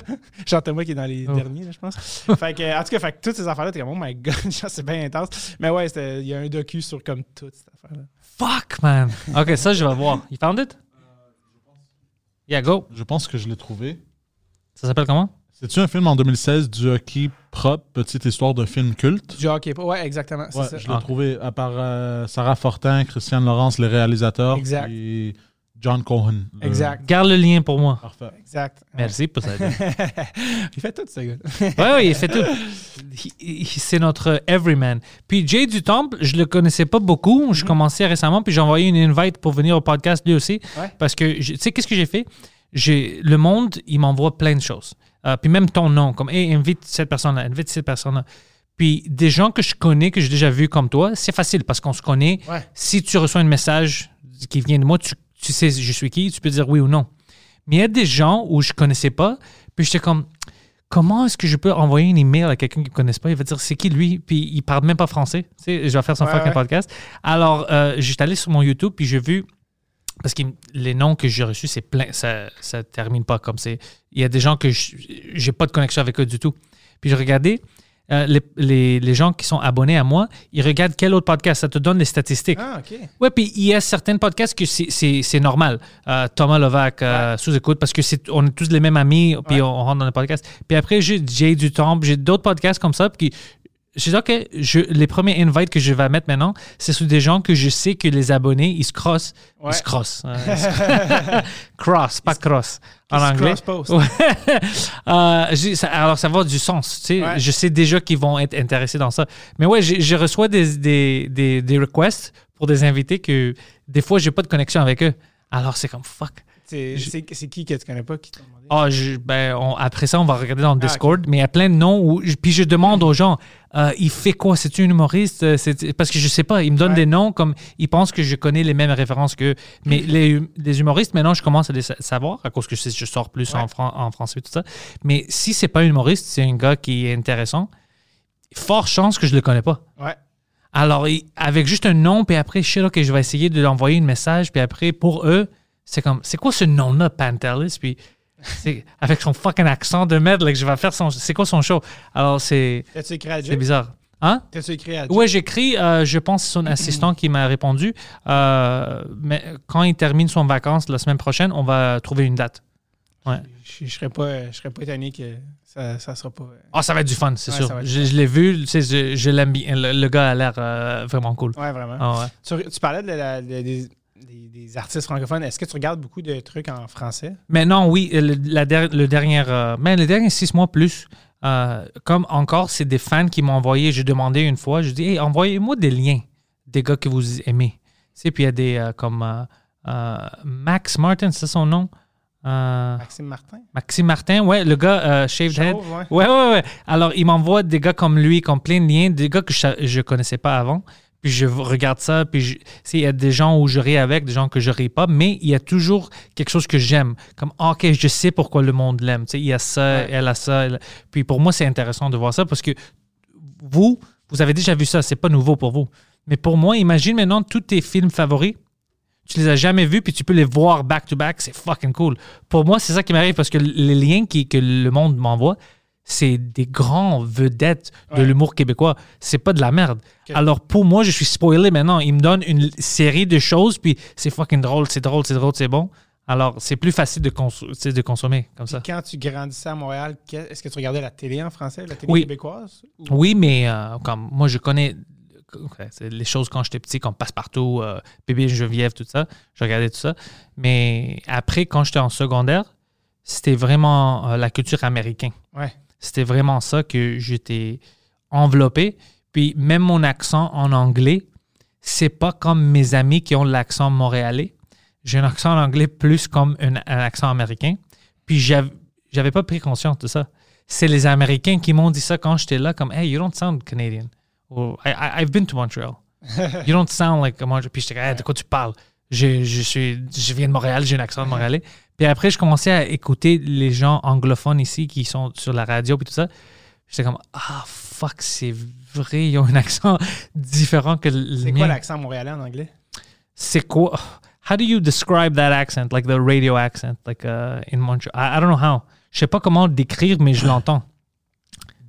Jean-Thomas qui est dans les Oh. derniers, là, je pense. fait que, en tout cas, fait que toutes ces affaires-là, t'es comme, oh my god, genre, c'est bien intense. Mais ouais, c'était- il y a un docu sur comme toute cette affaire-là. Fuck, man. Ok, ça, je vais voir. You found it? Yeah, go. Je pense que je l'ai trouvé. Ça s'appelle comment? C'est-tu un film en 2016 du hockey propre, petite histoire de film culte? Du hockey. Ouais, exactement. Ouais, ça. je l'ai Ah. trouvé à part euh, Sarah Fortin, Christiane Laurence, les réalisateurs, Exact. et John Cohen. le- Exact. Garde le lien pour moi. Parfait. Exact. Merci pour ça. il fait tout, ce gars. Oui, oui, il fait tout. C'est notre everyman. Puis Jay du Temple, je le connaissais pas beaucoup. Je commençais récemment, puis j'ai envoyé une invite pour venir au podcast lui aussi. Ouais. Parce que, tu sais, qu'est-ce que j'ai fait? J'ai, le monde, il m'envoie plein de choses. Euh, puis même ton nom, comme, hey, invite cette personne-là, invite cette personne-là. Puis des gens que je connais, que j'ai déjà vus comme toi, c'est facile parce qu'on se connaît. Ouais. Si tu reçois un message qui vient de moi, tu, tu sais je suis qui, tu peux dire oui ou non. Mais il y a des gens où je connaissais pas, puis j'étais comme, comment est-ce que je peux envoyer un email à quelqu'un qui ne connaisse pas? Il va dire, c'est qui lui? Puis il parle même pas français. Tu sais, je vais faire son Ouais, fucking ouais. podcast. Alors, euh, j'étais allé sur mon YouTube, puis j'ai vu, parce que les noms que j'ai reçus, c'est plein, ça ne termine pas comme c'est. Il y a des gens que je- j'ai pas de connexion avec eux du tout. Puis j'ai regardé, euh, les, les- les gens qui sont abonnés à moi, ils regardent quel autre podcast. Ça te donne les statistiques. Ah, OK. Ouais, puis il y a certains podcasts que c'est- normal. Euh, Thomas Levac, euh, sous-écoute, parce que c'est on est tous les mêmes amis, puis Ouais. on, rentre dans le podcast. Puis après, j'ai Jay du Temple, j'ai d'autres podcasts comme ça, puis je dis, OK, je, les premiers invites que je vais mettre maintenant, c'est sur des gens que je sais que les abonnés, ils se crossent. Ouais. Ils se crossent. euh, se- cross, pas cross, en anglais. Ouais. Euh, ça- alors, ça va du sens. Tu sais, Ouais. Je sais déjà qu'ils vont être intéressés dans ça. Mais ouais, je reçois des, des, des, des requests pour des invités que des fois, j'ai pas de connexion avec eux. Alors, c'est comme fuck. C'est c'est- c'est qui que tu connais pas qui? Ah, ben, on- après ça, on va regarder dans le Ah, Discord, mais il y a plein de noms. Où, puis je demande aux gens, euh, il fait quoi? C'est-tu un humoriste? Euh, Parce que je sais pas, ils me donnent Ouais. des noms comme ils pensent que je connais les mêmes références qu'eux. Mais les, les humoristes, maintenant, je commence à les sa- savoir à cause que je, je sors plus en, Ouais. fran- en français et tout ça. Mais si c'est pas un humoriste, c'est un gars qui est intéressant, fort chance que je le connais pas. Ouais. Alors, avec juste un nom, puis après, je sais, OK, je vais essayer de lui envoyer un message, puis après, pour eux, c'est comme, c'est quoi ce nom-là, Pantelis? Puis, avec son fucking accent de merde, que je vais faire son. C'est quoi son show? Alors, c'est T'as-tu écrit à c'est bizarre. Hein? T'as-tu écrit à? Ouais, j'écris, euh, je pense que c'est son assistant qui m'a répondu. Euh, mais quand il termine son vacances la semaine prochaine, on va trouver une date. Ouais. Je, je serais pas, je serais pas étonné que ça, ça sera pas. Ah, ça va être du fun, c'est Ouais, sûr. Je, je l'ai vu, tu sais, je, je l'aime bien. Le, le gars a l'air euh, vraiment cool. Ouais, vraiment. Ah ouais. Tu, tu parlais de la- de- des, des- des artistes francophones. Est-ce que tu regardes beaucoup de trucs en français? Maintenant, oui, le, la der- le dernier, euh, les derniers six mois plus, euh, comme encore, c'est des fans qui m'ont envoyé. J'ai demandé une fois, je dis, hey, envoyez-moi des liens des gars que vous aimez. Tu puis il y a des euh, comme Max Martin, c'est son nom? Maxime Martin? Maxime Martin, ouais, le gars Shaved Head. Ouais. Ouais, ouais, ouais. Alors, il m'envoie des gars comme lui, comme plein de liens, des gars que je, je connaissais pas avant. Puis je regarde ça, puis il y a des gens où je ris avec, des gens que je ris pas, mais il y a toujours quelque chose que j'aime. Comme, ah, OK, je sais pourquoi le monde l'aime. Il y a ça, Ouais. elle a ça. elle- Puis pour moi, c'est intéressant de voir ça parce que vous, vous avez déjà vu ça, c'est pas nouveau pour vous. Mais pour moi, imagine maintenant tous tes films favoris, tu les as jamais vus, puis tu peux les voir back-to-back, c'est fucking cool. Pour moi, c'est ça qui m'arrive parce que les liens qui, que le monde m'envoie, c'est des grands vedettes de Ouais. l'humour québécois. C'est pas de la merde. Alors pour moi, je suis spoilé maintenant. Ils me donnent une série de choses, puis c'est fucking drôle, c'est drôle, c'est drôle, c'est bon. Alors c'est plus facile de, consommer comme ça. Quand tu grandissais à Montréal, est-ce que tu regardais la télé en français, la télé Oui. québécoise? Ou- Oui, mais euh, comme moi, je connais c'est les choses quand j'étais petit, comme Passepartout, euh, Bébé Geneviève, tout ça. Je regardais tout ça. Mais après, quand j'étais en secondaire, c'était vraiment euh, la culture américaine. Ouais. C'était vraiment ça que j'étais enveloppé. Puis même mon accent en anglais, c'est pas comme mes amis qui ont l'accent montréalais. J'ai un accent en anglais plus comme un, un accent américain. Puis j'av- j'avais pas pris conscience de ça. C'est les Américains qui m'ont dit ça quand j'étais là, comme Hey, you don't sound Canadian. Or, I, I- I've been to Montreal. You don't sound like a Montreal. Puis j'étais Hey, de quoi tu parles? Je, je, suis, je viens de Montréal, j'ai un accent montréalais. Puis après, je commençais à écouter les gens anglophones ici qui sont sur la radio et tout ça. J'étais comme, ah, fuck, c'est vrai, ils ont un accent différent que le C'est quoi l'accent montréalais en anglais? C'est quoi? How do you describe that accent, like the radio accent, like uh, in Montreal? I, I don't know how. Je sais pas comment le décrire, mais je l'entends.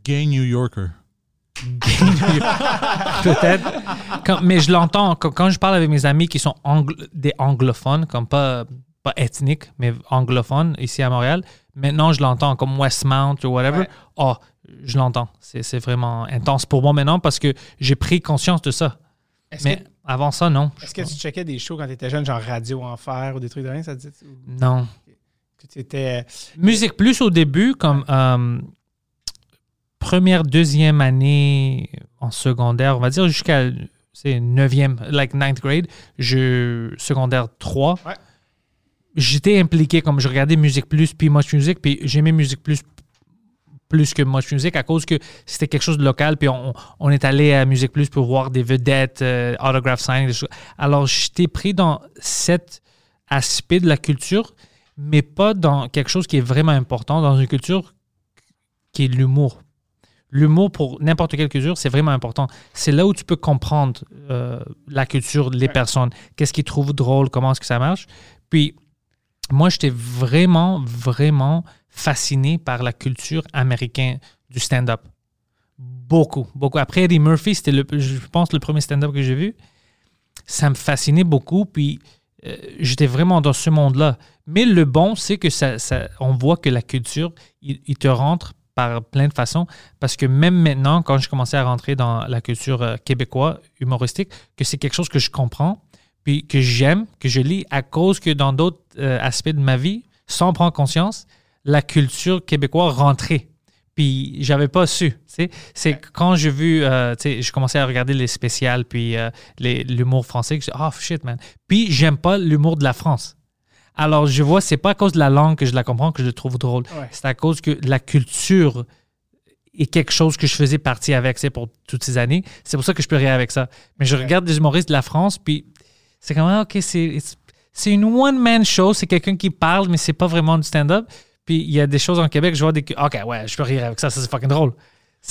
Gay New Yorker. Peut-être. Quand- mais je l'entends quand, quand je parle avec mes amis qui sont anglo- des anglophones, comme pas, pas ethniques, mais anglophones ici à Montréal. Maintenant, je l'entends comme Westmount ou whatever. Ouais. Oh, je l'entends. C'est c'est vraiment intense pour moi maintenant parce que j'ai pris conscience de ça. Mais que, avant ça, non. est-ce que tu checkais des shows quand tu étais jeune, genre Radio Enfer ou des trucs de rien, ça te dit? Non. tu étais. Musique Plus au début, comme euh, première, deuxième année en secondaire, on va dire jusqu'à c'est neuvième, like ninth grade, je, secondaire 3. Ouais. J'étais impliqué comme je regardais Musique Plus puis Much Music, puis j'aimais Musique Plus plus que Much Music à cause que c'était quelque chose de local, puis on, on est allé à Musique Plus pour voir des vedettes, euh, autograph signing, des choses. Alors j'étais pris dans cet aspect de la culture, mais pas dans quelque chose qui est vraiment important, dans une culture qui est l'humour. L'humour pour n'importe quelle culture, c'est vraiment important. C'est là où tu peux comprendre euh, la culture, les personnes, qu'est-ce qu'ils trouvent drôle, comment est-ce que ça marche. Puis, moi, j'étais vraiment, vraiment fasciné par la culture américaine du stand-up. Beaucoup, beaucoup. Après Eddie Murphy, c'était, le, je pense, le premier stand-up que j'ai vu. Ça me fascinait beaucoup. Puis, euh, j'étais vraiment dans ce monde-là. Mais le bon, c'est que ça, on voit que la culture, il, il te rentre par plein de façons. Parce que même maintenant, quand je commençais à rentrer dans la culture euh, québécoise, humoristique, que c'est quelque chose que je comprends, puis que j'aime, que je lis, à cause que dans d'autres euh, aspects de ma vie, sans prendre conscience, la culture québécoise rentrait. Puis j'avais pas su. C'est quand j'ai vu, euh, je commençais à regarder les spéciales, puis euh, l'humour français, que je oh shit, man. Puis j'aime pas l'humour de la France. Alors je vois, c'est pas à cause de la langue que je la comprends que je le trouve drôle. Ouais. C'est à cause que la culture est quelque chose que je faisais partie avec, c'est pour toutes ces années. C'est pour ça que je peux rire avec ça. Mais je regarde des humoristes de la France, puis c'est comme, ah, OK, c'est une one-man show, c'est quelqu'un qui parle, mais c'est pas vraiment du stand-up. Puis il y a des choses en Québec, je vois des. OK, ouais, je peux rire avec ça, ça c'est fucking drôle.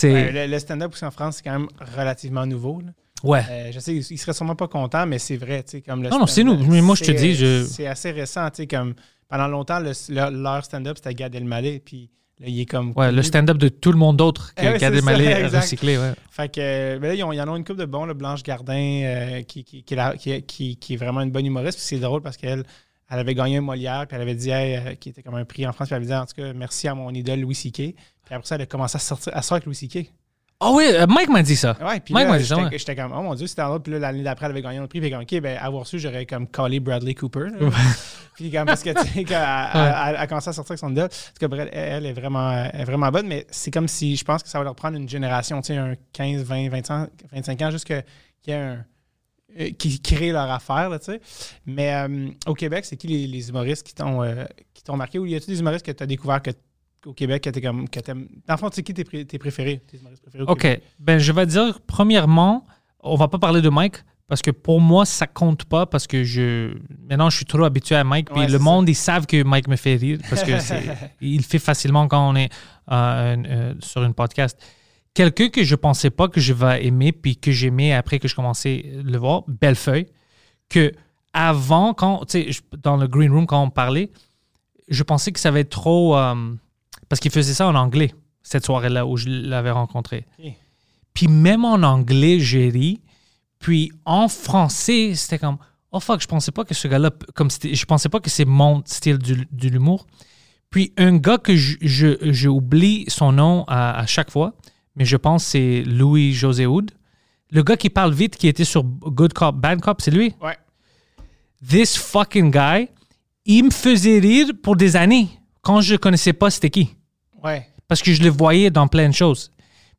Ouais, le, le stand-up aussi en France, c'est quand même relativement nouveau. là. Ouais. Euh, je sais, il serait sûrement pas content, mais c'est vrai, comme le Non, non, c'est nous. Mais moi, je te dis, je- C'est assez récent, comme pendant longtemps, le- le- leur stand-up, c'était Gad Elmaleh, puis là, il est comme... Ouais, le stand-up de tout le monde d'autre que Eh ouais, Gad a recyclé. Ouais. Fait que, ben là, ils, ont- ils en ont une coupe de bons, là, Blanche Gardin, euh, qui, qui, qui, est la- qui- qui- qui est vraiment une bonne humoriste. Puis c'est drôle parce qu'elle elle avait gagné un Molière, puis elle avait dit, hey, euh, qui était comme un prix en France, puis elle avait dit, en tout cas, merci à mon idole Louis C.K. Puis après ça, elle a commencé à sortir, à sortir avec Louis C.K. Ah oui, euh, Mike m'a dit ça. Ouais, puis Mike m'a dit ça, j'étais ouais. comme, oh mon Dieu, c'était en Puis là, l'année d'après, elle avait gagné un prix. Puis comme, OK, ben, avoir su, j'aurais comme callé Bradley Cooper. puis comme, parce que, tu sais, quand elle, elle- elle a commencé à sortir avec son idole. Parce que Brad, elle, est vraiment, elle est vraiment bonne, mais c'est comme si, je pense que ça va leur prendre une génération, tu sais, un 15, 20, 25, 25 ans, juste qu'il y ait un. euh, qui créent leur affaire, là, tu sais. Mais euh, au Québec, c'est qui les, les humoristes qui t'ont euh, qui t'ont marqué? Ou y a-t-il des humoristes que tu as découvert que, au Québec que t'aimes- Dans le fond, c'est qui tes, pré- tes préférés? Tes humoristes préférés au OK. Québec? Ben, je vais dire, premièrement, on va pas parler de Mike parce que pour moi, ça compte pas parce que je. Maintenant, je suis trop habitué à Mike. Puis Ouais, le monde, ils savent que Mike me fait rire parce que il fait facilement quand on est euh, euh, sur une podcast. Quelqu'un que je pensais pas que je vais aimer puis que j'aimais après que je commençais à le voir, Bellefeuille, que avant, quand, tu sais, je- dans le green room, quand on parlait, je pensais que ça va être trop. euh, parce qu'il faisait ça en anglais, cette soirée-là où je l'avais rencontré. Puis même en anglais, j'ai ri. Puis en français, c'était comme oh fuck, je pensais pas que ce gars-là, comme je pensais pas que c'est mon style du- de l'humour. Puis un gars que je, je- je oublie son nom à, à chaque fois, mais je pense que c'est Louis José Hood. Le gars qui parle vite, qui était sur Good Cop, Bad Cop, c'est lui? Ouais. This fucking guy, il me faisait rire pour des années quand je connaissais pas c'était qui Ouais. parce que je le voyais dans plein de choses.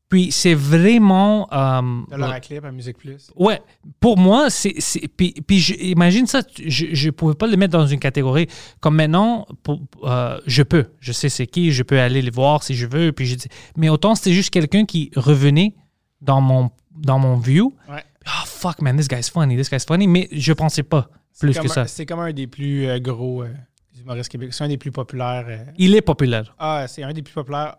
Puis c'est vraiment. euh, De leur clip à Musique Plus. ouais, pour moi, c'est. Puis, puis je- imagine ça, je ne pouvais pas le mettre dans une catégorie. Comme maintenant, pour- euh, je peux. Je sais c'est qui, je peux aller les voir si je veux. Puis je mais autant c'était juste quelqu'un qui revenait dans mon, dans mon view. Ouais. Oh fuck, man, this guy's funny, this guy's funny. Mais je pensais pas plus que ça. C'est comme un des plus euh, gros euh, humoristes québécois. C'est un des plus populaires. euh. Il est populaire. Ah, c'est un des plus populaires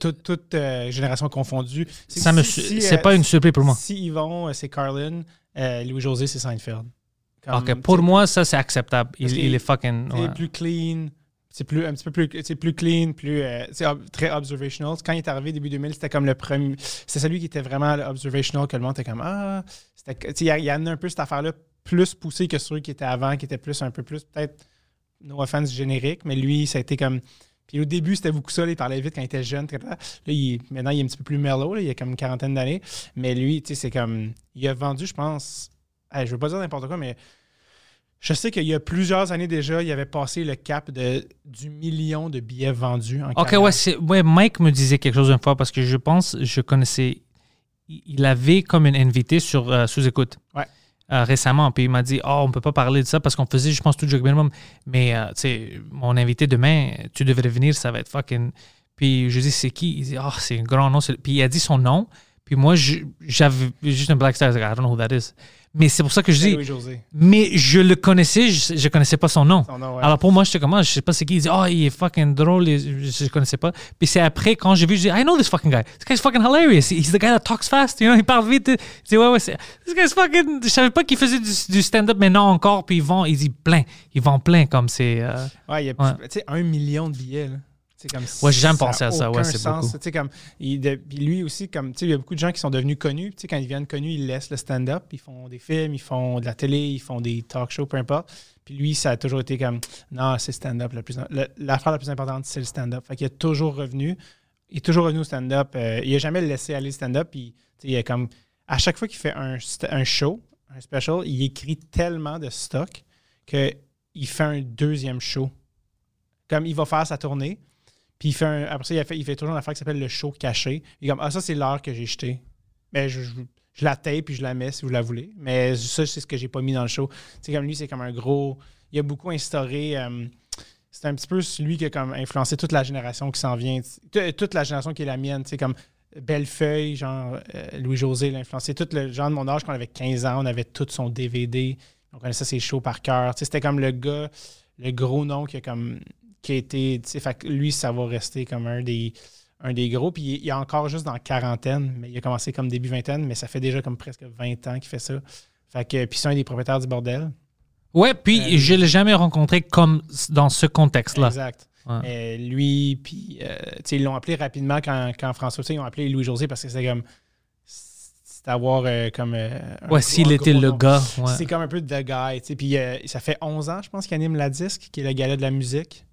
toute, toute, euh, génération confondue. C'est Ça me si- su- si, c'est euh, pas une surprise pour moi. Si Yvon, euh, c'est Carlin, euh, Louis-José, c'est Seinfeld. Comme, Ok, pour moi, ça, c'est acceptable. Il, Parce il qu'il- est fucking. C'est ouais. plus clean. C'est plus, un petit peu plus, c'est plus clean, plus, euh, c'est ob- très observational. Quand il est arrivé début 2000, c'était comme le premier. C'est celui qui était vraiment observational que le monde était comme Ah, c'était, tu sais, il y a- il a amené un peu cette affaire-là plus poussée que ceux qui étaient avant, qui étaient plus, un peu plus, peut-être, no offense générique, mais lui, ça a été comme. Puis au début, c'était beaucoup ça. il parlait vite quand il était jeune. Là, il- maintenant, il est un petit peu plus mellow. là, il a comme une quarantaine d'années. Mais lui, tu sais, c'est comme. Il a vendu, je pense. hey, je veux pas dire n'importe quoi, mais je sais qu'il y a plusieurs années déjà, il avait passé le cap de, du million de billets vendus en Ok, ouais, ouais, Mike me disait quelque chose une fois parce que je pense, je connaissais. Il avait comme une invité sur euh, sous-écoute. Ouais. Euh, récemment, puis il m'a dit Oh, on peut pas parler de ça parce qu'on faisait, je pense, tout Joke Minimum. Mais, euh, tu sais, mon invité demain, tu devrais venir, ça va être fucking. Puis je dis C'est qui Il dit Oh, c'est un grand nom. Puis il a dit son nom. Puis moi, j'avais juste un black star. I don't know who that is. Mais c'est pour ça que je C'est dis. Mais je le connaissais, je, je connaissais pas son nom. Son nom, ouais. Alors pour moi, j'étais comme, ah, je sais pas c'est qui. Il dit, oh, il est fucking drôle. et Je, je connaissais pas. Puis c'est après, quand j'ai vu, je dis, I know this fucking guy. This guy's fucking hilarious. He's the guy that talks fast. You know, il parle vite. Je dis, ouais, ouais. This guy's fucking. Je savais pas qu'il faisait du, du stand-up maintenant encore. Puis il vend, il dit plein. Il vend plein comme c'est. euh, Ouais, il y a Ouais. un million de billets. Là. C'est Comme Ouais, j'ai jamais pensé à ça, ouais, c'est sens. beaucoup. Comme, il de- lui aussi, comme, il y a beaucoup de gens qui sont devenus connus. Quand ils deviennent connus, ils laissent le stand-up. Ils font des films, ils font de la télé, ils font des talk shows, peu importe. Puis lui, ça a toujours été comme, non, c'est stand-up. le L'affaire la plus importante, c'est le stand-up. Fait qu'il est toujours revenu. Il est toujours revenu au stand-up. Euh, il n'a jamais laissé aller le stand-up. Puis, il est comme, à chaque fois qu'il fait un, un show, un special, il écrit tellement de stock qu'il fait un deuxième show. Comme il va faire sa tournée, puis il fait un- après ça, il, fait, il fait toujours une affaire qui s'appelle le show caché. Il est comme, ah, ça, c'est l'heure que j'ai jeté. Mais je, je- la tape puis je la mets si vous la voulez. Mais ça, c'est ce que j'ai pas mis dans le show. C'est comme lui, c'est comme un gros. Il a beaucoup instauré. euh, c'est un petit peu lui qui a comme influencé toute la génération qui s'en vient. Toute la génération qui est la mienne. Sais, comme Bellefeuille, genre euh, Louis-José l'a influencé. Tout le genre de mon âge, quand on avait 15 ans, on avait tout son DVD. On connaissait ses shows par cœur. C'était comme le gars, le gros nom qui a comme qui a été. tu sais, Fait que lui, ça va rester comme un des, un des gros. Puis il est encore juste dans la quarantaine, mais il a commencé comme début vingtaine, mais ça fait déjà comme presque 20 ans qu'il fait ça. Fait que, puis c'est un des propriétaires du bordel. Ouais, puis Euh, je l'ai jamais rencontré comme dans ce contexte-là. Exact. Ouais. Euh, lui, puis, euh, tu sais, ils l'ont appelé rapidement quand, quand François, tu sais, ils ont appelé Louis-José parce que c'était comme. C'était avoir euh, comme. euh, Ouais, s'il était le nom. gars. ouais. C'est comme un peu The Guy. Puis euh, ça fait 11 ans, je pense, qu'il anime la disque, qui est le gala de la musique,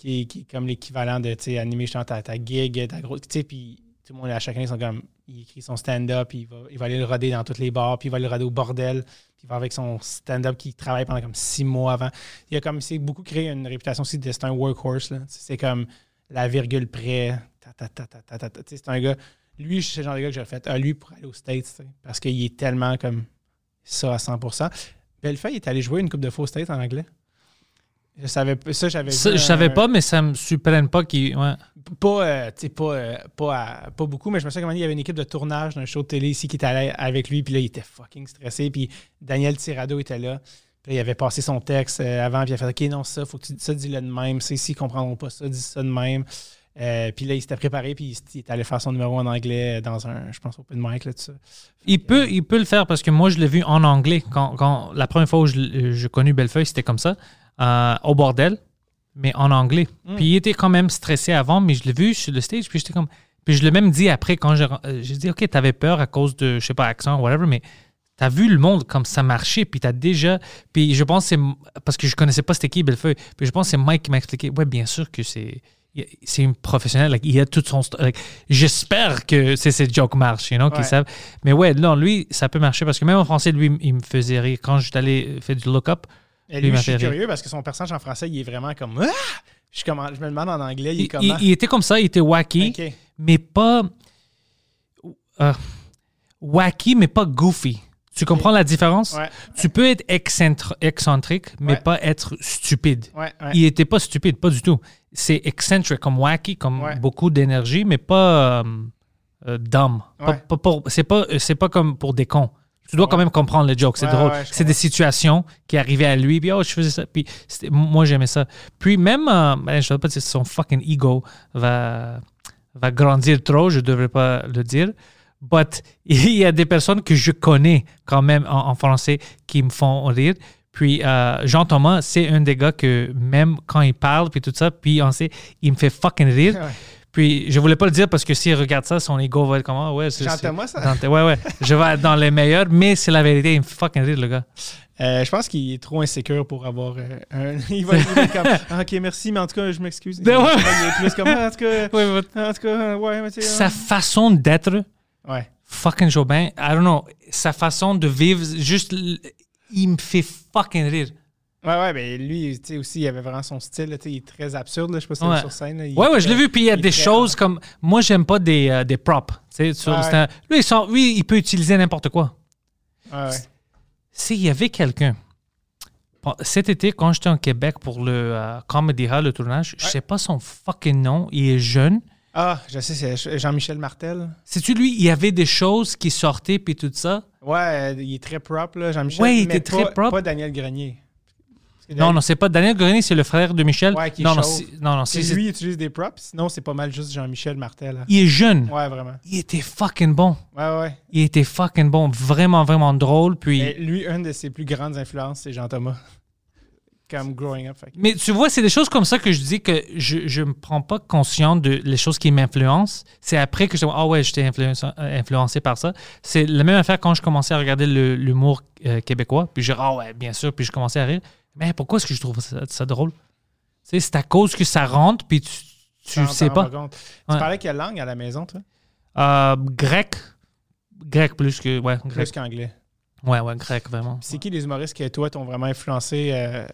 qui est, comme l'équivalent de, tu animer justement ta, ta gig, ta grosse. Tu puis tout le monde, à chaque année, ils sont comme. Il écrit son stand-up, il va, il va aller le roder dans tous les bars, puis il va le roder au bordel, puis il va avec son stand-up qui travaille pendant comme six mois avant. Il a comme. Beaucoup créé une réputation aussi de. C'est un workhorse, là. C'est comme la virgule près. ta, ta, ta, C'est un gars. Lui, c'est le genre de gars que j'ai fait. Ah, lui, pour aller aux States, parce qu'il est tellement comme ça à 100%. Bellefeuille est allé jouer une coupe de faux States en anglais. Je savais pas. Ça, j'avais Ça, vu je un- savais pas, mais ça me surprenne pas qu'il. Ouais. Pas, euh, pas, euh, pas, à- pas beaucoup, mais je me souviens donné, il y avait une équipe de tournage d'un show de télé ici qui était allé avec lui, puis là, il était fucking stressé, puis Daniel Tirado était là. Puis là, il avait passé son texte euh, avant, puis il a fait OK, non, ça, faut que tu dis ça, dis-le de même. C'est ici, ils comprendront pas ça, dis ça de même. Euh, puis là, il s'était préparé, puis il, est allé faire son numéro en anglais dans un, je pense, open mic, là, tout ça. Il peut, il peut le faire parce que moi, je l'ai vu en anglais. Quand, quand- la première fois où je, je connu Bellefeuille, c'était comme ça, euh, au bordel, mais en anglais. Mm. Puis il était quand même stressé avant, mais je l'ai vu sur le stage, puis j'étais comme. Puis je l'ai même dit après, quand j'ai euh, j'ai dit, OK, t'avais peur à cause de, je sais pas, accent, whatever, mais t'as vu le monde comme ça marchait, puis t'as déjà. Puis je pense c'est. Parce que je connaissais pas c'était qui Bellefeuille, puis je pense c'est Mike qui m'a expliqué, ouais, bien sûr que c'est. C'est une professionnelle, like, il a tout son. like, J'espère que c'est ces jokes marchent, you know, qu'ils savent. Mais ouais, non, lui, ça peut marcher parce que même en français, lui, il me faisait rire. Quand je suis allé faire du look-up, Et Lui, je suis curieux parce que son personnage en français, il est vraiment comme. Ah! Je, suis comme- je me demande en anglais, il est comment? il- il était comme ça, il était wacky, mais pas. euh, wacky, mais pas goofy. Tu comprends la différence? Ouais, Tu peux être excentrique, mais Ouais. pas être stupide. ouais. Il était pas stupide, pas du tout. C'est excentrique, comme wacky, comme beaucoup d'énergie, mais pas euh, euh. Pas- pas pour- c'est pas, euh, c'est pas comme pour des cons. Tu dois quand même comprendre le joke, c'est Ouais, drôle. ouais, c'est des situations qui arrivaient à lui, puis oh, je faisais ça. Puis moi, j'aimais ça. Puis même, euh, ben, je sais pas si son fucking ego va, va grandir trop, je ne devrais pas le dire. But il y a des personnes que je connais quand même en, en français qui me font rire. Puis euh, Jean-Thomas, c'est un des gars que même quand il parle, puis tout ça, puis on sait, il me fait fucking rire. Puis je voulais pas le dire parce que s'il regarde ça, son ego va être comme Ah, ouais, c'est- Jean-Thomas, ça? Ouais, ouais. Je vais être dans les meilleurs, mais c'est la vérité. Il me fait fucking rire, le gars. Euh, je pense qu'il est trop insécure pour avoir euh, un. Il va être comme Ah, Ok, merci, mais en tout cas, je m'excuse. Ben ouais. Il est plus comme Ah, En tout cas, Ouais, en tout cas ouais, mais Sa hein. façon d'être, Ouais. fucking Jobin, I don't know, sa façon de vivre, juste, il me fait fucking rire. Ouais, ouais, mais lui, tu sais, aussi, il avait vraiment son style, là, tu sais, il est très absurde, là, je sais pas si Ouais. sur scène. là, Ouais, ouais, je l'ai vu. Puis il y a des choses comme. Moi, j'aime pas des, euh, des props. tu sais, Ouais, Lui, il sort- lui, il peut utiliser n'importe quoi. Ouais. S'il y avait quelqu'un. Cet été, quand j'étais en Québec pour le euh, Comedy Hall, le tournage, je sais pas son fucking nom. Il est jeune. Ah, je sais, c'est Jean-Michel Martel. Sais-tu, lui, il y avait des choses qui sortaient, puis tout ça? Ouais, il est très propre, là, Jean-Michel. Ouais, il était très propre. Pas Daniel Grenier. Non, non, c'est pas Daniel Grenier, c'est le frère de Michel. Ouais, qui est non, non, c'est- non, non, c'est lui il utilise des props, sinon c'est pas mal juste Jean-Michel Martel. là. il est jeune. Ouais, vraiment. Il était fucking bon. Ouais, ouais. Il était fucking bon. Vraiment, vraiment drôle. Puis. Mais lui, une de ses plus grandes influences, c'est Jean-Thomas. Comme growing up. fait Mais tu vois, c'est des choses comme ça que je dis que je ne me prends pas conscient de les choses qui m'influencent. C'est après que je dis, ah ouais, j'étais influencé, euh, influencé par ça. C'est la même affaire quand je commençais à regarder l'humour euh, québécois. Puis je dis, ah ouais, bien sûr. Puis je commençais à rire. Mais pourquoi est-ce que je trouve ça, ça drôle? C'est à cause que ça rentre, puis tu, tu sais pas. Ouais. Tu parlais quelle langue à la maison, toi? Euh, grec. Grec plus que. Ouais, Plus qu'anglais. Ouais, ouais, grec, vraiment. C'est qui les humoristes que toi t'ont vraiment influencé euh,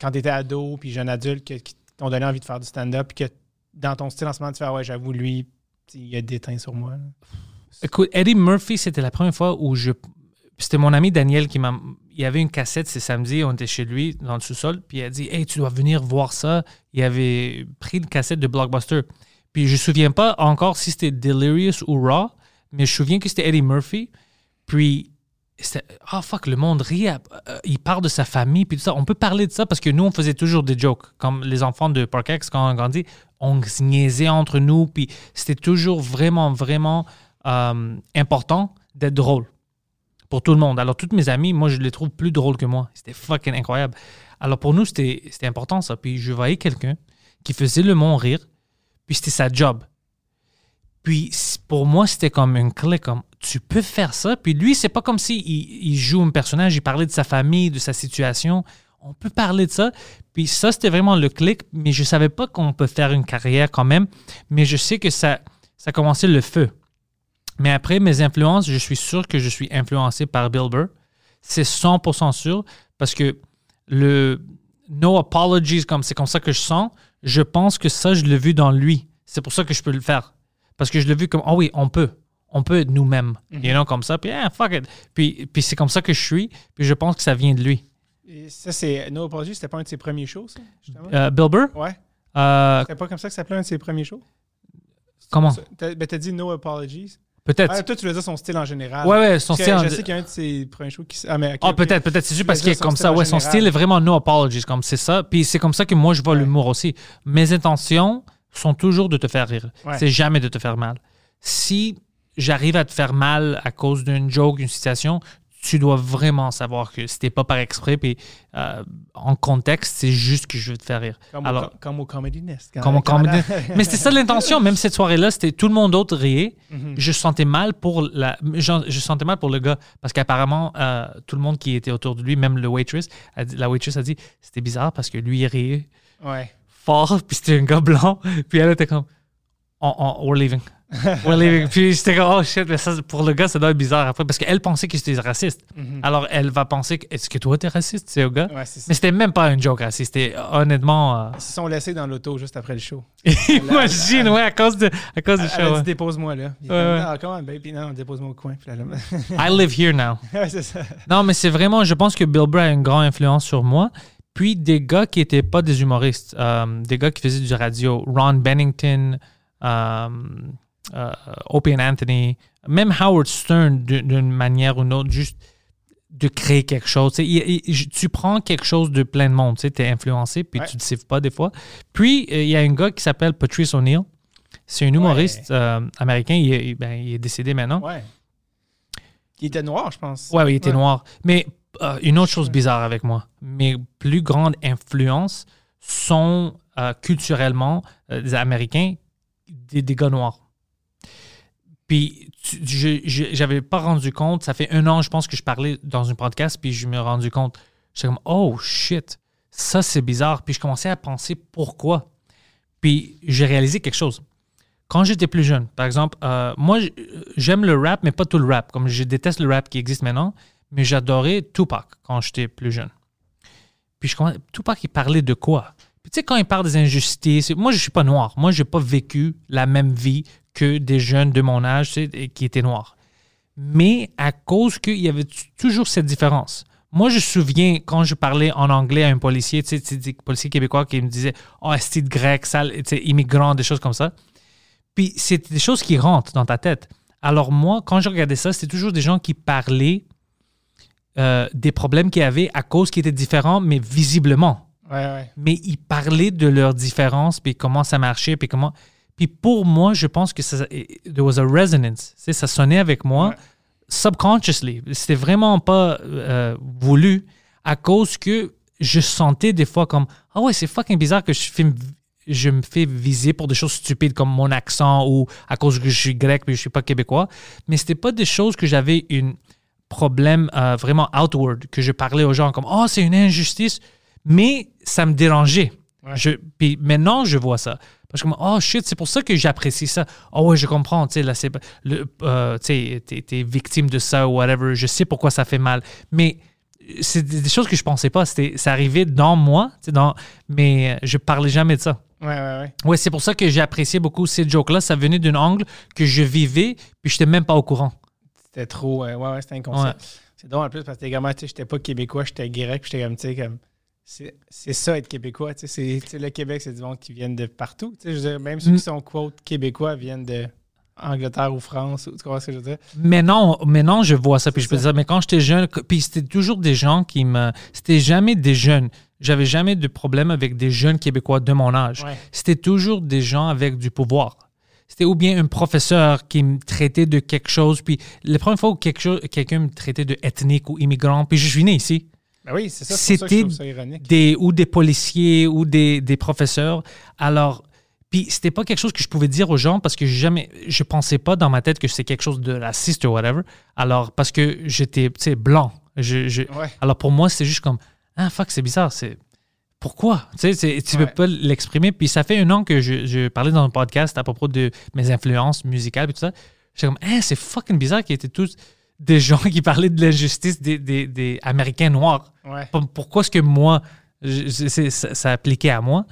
quand t'étais ado puis jeune adulte, que- qui t'ont donné envie de faire du stand-up, puis que dans ton style en ce moment, tu fais Ah ouais, j'avoue, lui, il a déteint sur moi. là? Écoute, Eddie Murphy, c'était la première fois où je. C'était mon ami Daniel qui m'a. Il y avait une cassette, c'est samedi, on était chez lui dans le sous-sol, puis il a dit Hey, tu dois venir voir ça. Il avait pris une cassette de Blockbuster. Puis je me souviens pas encore si c'était Delirious ou Raw, mais je me souviens que c'était Eddie Murphy. Puis. c'était- Ah fuck, le monde rit. euh, il parle de sa famille, puis tout ça. On peut parler de ça parce que nous, on faisait toujours des jokes. Comme les enfants de Parkex, quand on grandit, on se niaisait entre nous, puis c'était toujours vraiment, vraiment euh, important d'être drôle pour tout le monde. Alors, toutes mes amis, moi, je les trouve plus drôles que moi. C'était fucking incroyable. Alors, pour nous, c'était important, ça. Puis, je voyais quelqu'un qui faisait le monde rire, puis c'était sa job. Puis, pour moi, c'était comme une clé, comme tu peux faire ça. Puis, lui, c'est pas comme si il, joue un personnage, il parlait de sa famille, de sa situation. On peut parler de ça. Puis, ça, c'était vraiment le clic, mais je savais pas qu'on peut faire une carrière quand même. Mais je sais que ça, ça a commencé le feu. Mais après, mes influences, je suis sûr que je suis influencé par Bill Burr. C'est 100% sûr parce que le no apologies, comme c'est comme ça que je sens, je pense que ça, je l'ai vu dans lui. C'est pour ça que je peux le faire. Parce que je l'ai vu comme, ah oui, on peut. On peut être nous-mêmes. You know, comme ça. Puis, ah, fuck it. Puis, puis c'est comme ça que je suis. Puis je pense que ça vient de lui. Et ça, c'est No Apology, c'était pas un de ses premiers shows, ça? Euh, Bill Burr? Ouais. Euh, C'était pas comme ça que ça s'appelait un de ses premiers shows? comment? T'as ben, t'as dit No Apologies. Peut-être. Ah, toi, tu veux dire son style en général. Ouais, ouais, son Parce style en- Je sais qu'il y a un de ses premiers shows qui. Ah, mais. Ah, peut-être, peut-être. C'est juste parce qu'il est comme ça. Ouais, son style est vraiment no apologies, comme c'est ça. Puis c'est comme ça que moi, je vois Ouais. l'humour aussi. Mes intentions sont toujours de te faire rire. Ouais. C'est jamais de te faire mal. Si j'arrive à te faire mal à cause d'une joke, d'une situation, tu dois vraiment savoir que c'était pas par exprès. Puis euh, en contexte, c'est juste que je veux te faire rire. Comme, Alors, au, co- comme au Comedy Nest. quand- comme on quand comedy- madame- Mais c'était ça l'intention. Même cette soirée-là, c'était tout le monde d'autre riait. Mhm. Je sentais mal pour la, je, je sentais mal pour le gars parce qu'apparemment euh, tout le monde qui était autour de lui, même le waitress, a dit- la waitress a dit c'était bizarre parce que lui il riait Ouais. fort puis c'était un gars blanc puis elle était comme on, on- we're leaving. We're leaving. Puis j'étais comme, oh shit, mais ça, pour le gars, ça doit être bizarre après parce qu'elle pensait que j'étais raciste. Alors elle va penser, est-ce que toi t'es raciste, c'est au gars? Ouais. Mais c'était même pas une joke raciste. C'était honnêtement. euh, Ils se sont laissés dans l'auto juste après le show. Imagine, ouais, à cause, de, à cause du Elle a show. dit dépose-moi là. Il Ouais, ouais. Ah, comment, baby? Non, dépose-moi au coin. I live here now. Ouais, c'est ça. Non, mais c'est vraiment, je pense que Bill Burr a une grande influence sur moi. Puis des gars qui n'étaient pas des humoristes, euh, des gars qui faisaient du radio, Ron Bennington, euh, euh, Opie and Anthony, même Howard Stern d'une manière ou d'une autre, juste de créer quelque chose. Tu, sais, il- il- tu prends quelque chose de plein de monde, tu es influencé, puis Ouais. tu ne sais pas des fois. Puis euh, il y a un gars qui s'appelle Patrice O'Neill. C'est un humoriste euh, américain. Il est, ben, il est décédé maintenant. Ouais. Il était noir, je pense. Ouais, oui, il était noir. Mais euh, une autre chose bizarre avec moi, mes plus grandes influences sont euh, culturellement des Américains, des, des gars noirs. Puis j'avais pas rendu compte, ça fait un an, je pense que je parlais dans un podcast, puis je me suis rendu compte, j'étais comme, oh shit, ça c'est bizarre. Puis je commençais à penser pourquoi. Puis j'ai réalisé quelque chose. Quand j'étais plus jeune, par exemple, euh, moi j'aime le rap, mais pas tout le rap. Comme je déteste le rap qui existe maintenant, mais j'adorais Tupac quand j'étais plus jeune. Puis je Tupac, il parlait de quoi? Puis tu sais, quand il parle des injustices, moi je suis pas noir. Moi, j'ai pas vécu la même vie que des jeunes de mon âge tu sais, et qui étaient noirs. Mais à cause qu'il y avait toujours cette différence. Moi, je me souviens quand je parlais en anglais à un policier, tu sais, des policiers québécois qui me disaient Oh, est grec, sale, tu sais, immigrant, des choses comme ça. Puis c'est des choses qui rentrent dans ta tête. Alors moi, quand je regardais ça, c'était toujours des gens qui parlaient euh, des problèmes qu'ils avaient à cause qu'ils étaient différents, mais visiblement. Ouais, ouais. Mais ils parlaient de leurs différences, puis comment ça marchait, puis comment... Puis pour moi, je pense que ça, there was a resonance. Ça sonnait avec moi Ouais. subconsciously. C'était vraiment pas euh, voulu à cause que je sentais des fois comme ah ouais c'est fucking bizarre que je, fais, je me fais viser pour des choses stupides comme mon accent ou à cause que je suis grec mais je suis pas québécois mais c'était pas des choses que j'avais un problème euh, vraiment outward que je parlais aux gens comme oh c'est une injustice mais ça me dérangeait Ouais. je, puis maintenant je vois ça parce que oh shit c'est pour ça que j'apprécie ça oh ouais je comprends tu sais là c'est euh, tu t'es, victime de ça ou whatever je sais pourquoi ça fait mal mais c'est des choses que je pensais pas c'était ça arrivait dans moi dans mais euh, je parlais jamais de ça Ouais, ouais, ouais. ouais c'est pour ça que j'ai apprécié beaucoup ces jokes là ça venait d'un angle que je vivais puis j'étais même pas au courant C'était trop. euh, ouais, ouais, c'était inconscient. Ouais. C'est drôle en plus parce que t'es comme, tu sais, j'étais pas québécois, j'étais grec, j'étais comme, tu sais, comme. C'est ça être québécois, tu sais. c'est- Le Québec, c'est du monde qui viennent de partout. Tu sais, je veux dire, même ceux Mm. qui sont quote québécois viennent de Angleterre ou France, ou, tu comprends ce que je veux dire? Maintenant, maintenant, je vois ça, puis je peux dire, mais quand j'étais jeune, puis c'était toujours des gens qui me. C'était jamais des jeunes. J'avais jamais de problème avec des jeunes Québécois de mon âge. Ouais. C'était toujours des gens avec du pouvoir. C'était ou bien un professeur qui me traitait de quelque chose, puis la première fois où quelque chose- quelqu'un me traitait de ethnique ou immigrant, puis je suis né ici, Ben oui, c'est ça. C'est c'était des, ou des policiers ou des, des professeurs. Alors, puis c'était pas quelque chose que je pouvais dire aux gens parce que jamais, je pensais pas dans ma tête que c'est quelque chose de raciste ou whatever. Alors, parce que j'étais, tu sais, blanc. Je, je- Ouais. Alors, pour moi, c'était juste comme, ah, fuck, c'est bizarre. C'est pourquoi? Tu sais, c'est- tu Ouais. peux pas l'exprimer. Puis ça fait un an que je, je parlais dans un podcast à propos de mes influences musicales et tout ça. J'étais comme, ah, c'est fucking bizarre qu'ils étaient tous des gens qui parlaient de l'injustice des, des, des Américains noirs. Ouais. Pourquoi est-ce que moi, je- ça, ça appliquait à moi?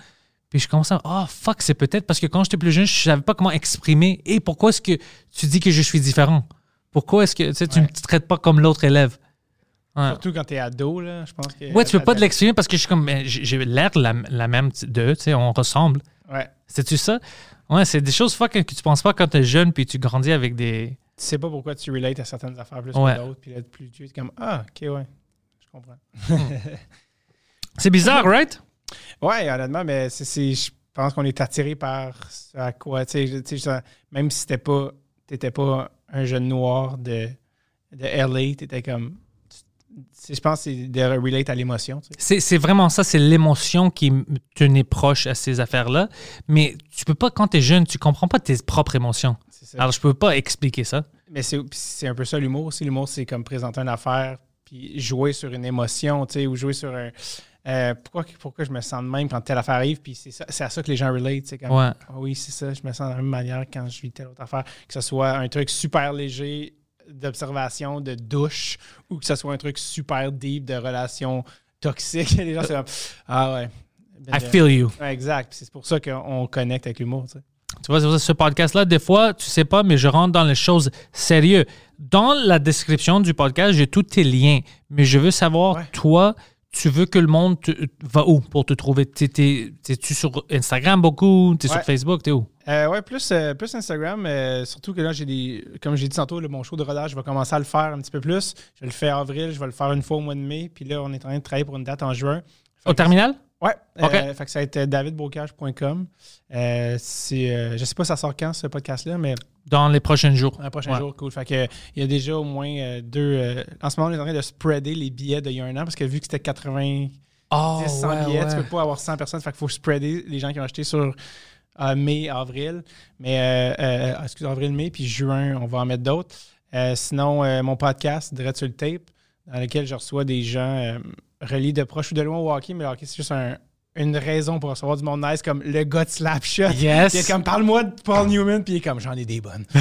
Puis je commençais à, oh fuck, c'est peut-être parce que quand j'étais plus jeune, je savais pas comment exprimer. Et pourquoi est-ce que tu dis que je suis différent? Pourquoi est-ce que tu sais, tu Ouais. me traites pas comme l'autre élève? Ouais. Surtout quand t'es ado, là, je pense que. Ouais, tu peux pas te l'exprimer parce que je suis comme, j'ai l'air la, la même d'eux, tu sais, on ressemble. Ouais. C'est-tu ça? Ouais, c'est des choses fuck que tu penses pas quand t'es jeune puis tu grandis avec des. Tu sais pas pourquoi tu relates à certaines affaires plus Ouais. que d'autres, puis là, plus tu es comme, ah, ok, ouais. Je comprends. C'est bizarre, right? Ouais, honnêtement, mais c'est, je pense qu'on est attiré par ce à quoi, tu sais, même si t'étais pas, t'étais pas un jeune noir de, de LA, t'étais comme, je pense que c'est de relate à l'émotion. C'est c'est vraiment ça, c'est l'émotion qui tenait proche à ces affaires-là. Mais tu peux pas, quand tu es jeune, tu comprends pas tes propres émotions. Ça. Alors, je peux pas expliquer ça. Mais c'est, un peu ça l'humour aussi. L'humour, c'est comme présenter une affaire, puis jouer sur une émotion, tu sais, ou jouer sur un. euh, pourquoi, pourquoi je me sens de même quand telle affaire arrive, puis c'est, ça, c'est à ça que les gens relate. C'est comme, Ouais. Ah oui, c'est ça, je me sens de la même manière quand je vis telle autre affaire. Que ce soit un truc super léger d'observation, de douche, ou que ce soit un truc super deep de relation toxique. les gens, c'est comme, ah ouais. Ben, I feel you. Ouais, exact. C'est pour ça qu'on connecte avec l'humour, tu vois, ce podcast-là, des fois, tu sais pas, mais je rentre dans les choses sérieuses. Dans la description du podcast, j'ai tous tes liens, mais je veux savoir, Ouais. toi, tu veux que le monde te- va où pour te trouver? T'es- t'es- T'es-tu sur Instagram beaucoup? T'es Ouais. sur Facebook? T'es où? Euh, ouais, plus, euh, plus Instagram. euh, surtout que là, j'ai des. Comme j'ai dit tantôt, là, mon show de rodage, je vais commencer à le faire un petit peu plus. Je vais le faire en avril, je vais le faire une fois au mois de mai. Puis là, on est en train de travailler pour une date en juin. Au terminal? Ouais, euh, fait que ça va être davidbocage.com. Euh, euh, je sais pas ça sort quand ce podcast-là, mais Dans les prochains jours. un prochain Ouais. jour, cool. Fait que, il y a déjà au moins euh, deux. euh, en ce moment, on est en train de spreader les billets d'il y a un an parce que vu que c'était 80 Oh, 100 ouais, billets, tu ouais. peux pas avoir 100 personnes. Fait qu'il faut spreader les gens qui ont acheté sur euh, mai, avril. Mais, euh, euh, excuse, avril, mai, puis juin, on va en mettre d'autres. Euh, sinon, euh, mon podcast, Direct sur le tape, dans lequel je reçois des gens reliés de proche ou de loin au hockey, mais le hockey, c'est juste un- une raison pour recevoir du monde nice, comme le gars de Slapshot. Yes. Qui est comme, parle-moi de Paul Newman, puis il est comme, j'en ai des bonnes.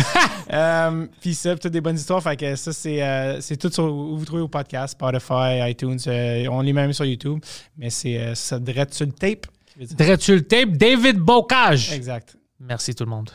Euh, puis ça, toutes des bonnes histoires. Fait que ça, c'est euh, c'est tout sur où vous trouvez au podcast, Spotify, iTunes. euh, on les met même sur YouTube. Mais c'est euh, ça direct sur le tape. Direct sur le tape, David Bocage. Exact. Merci tout le monde.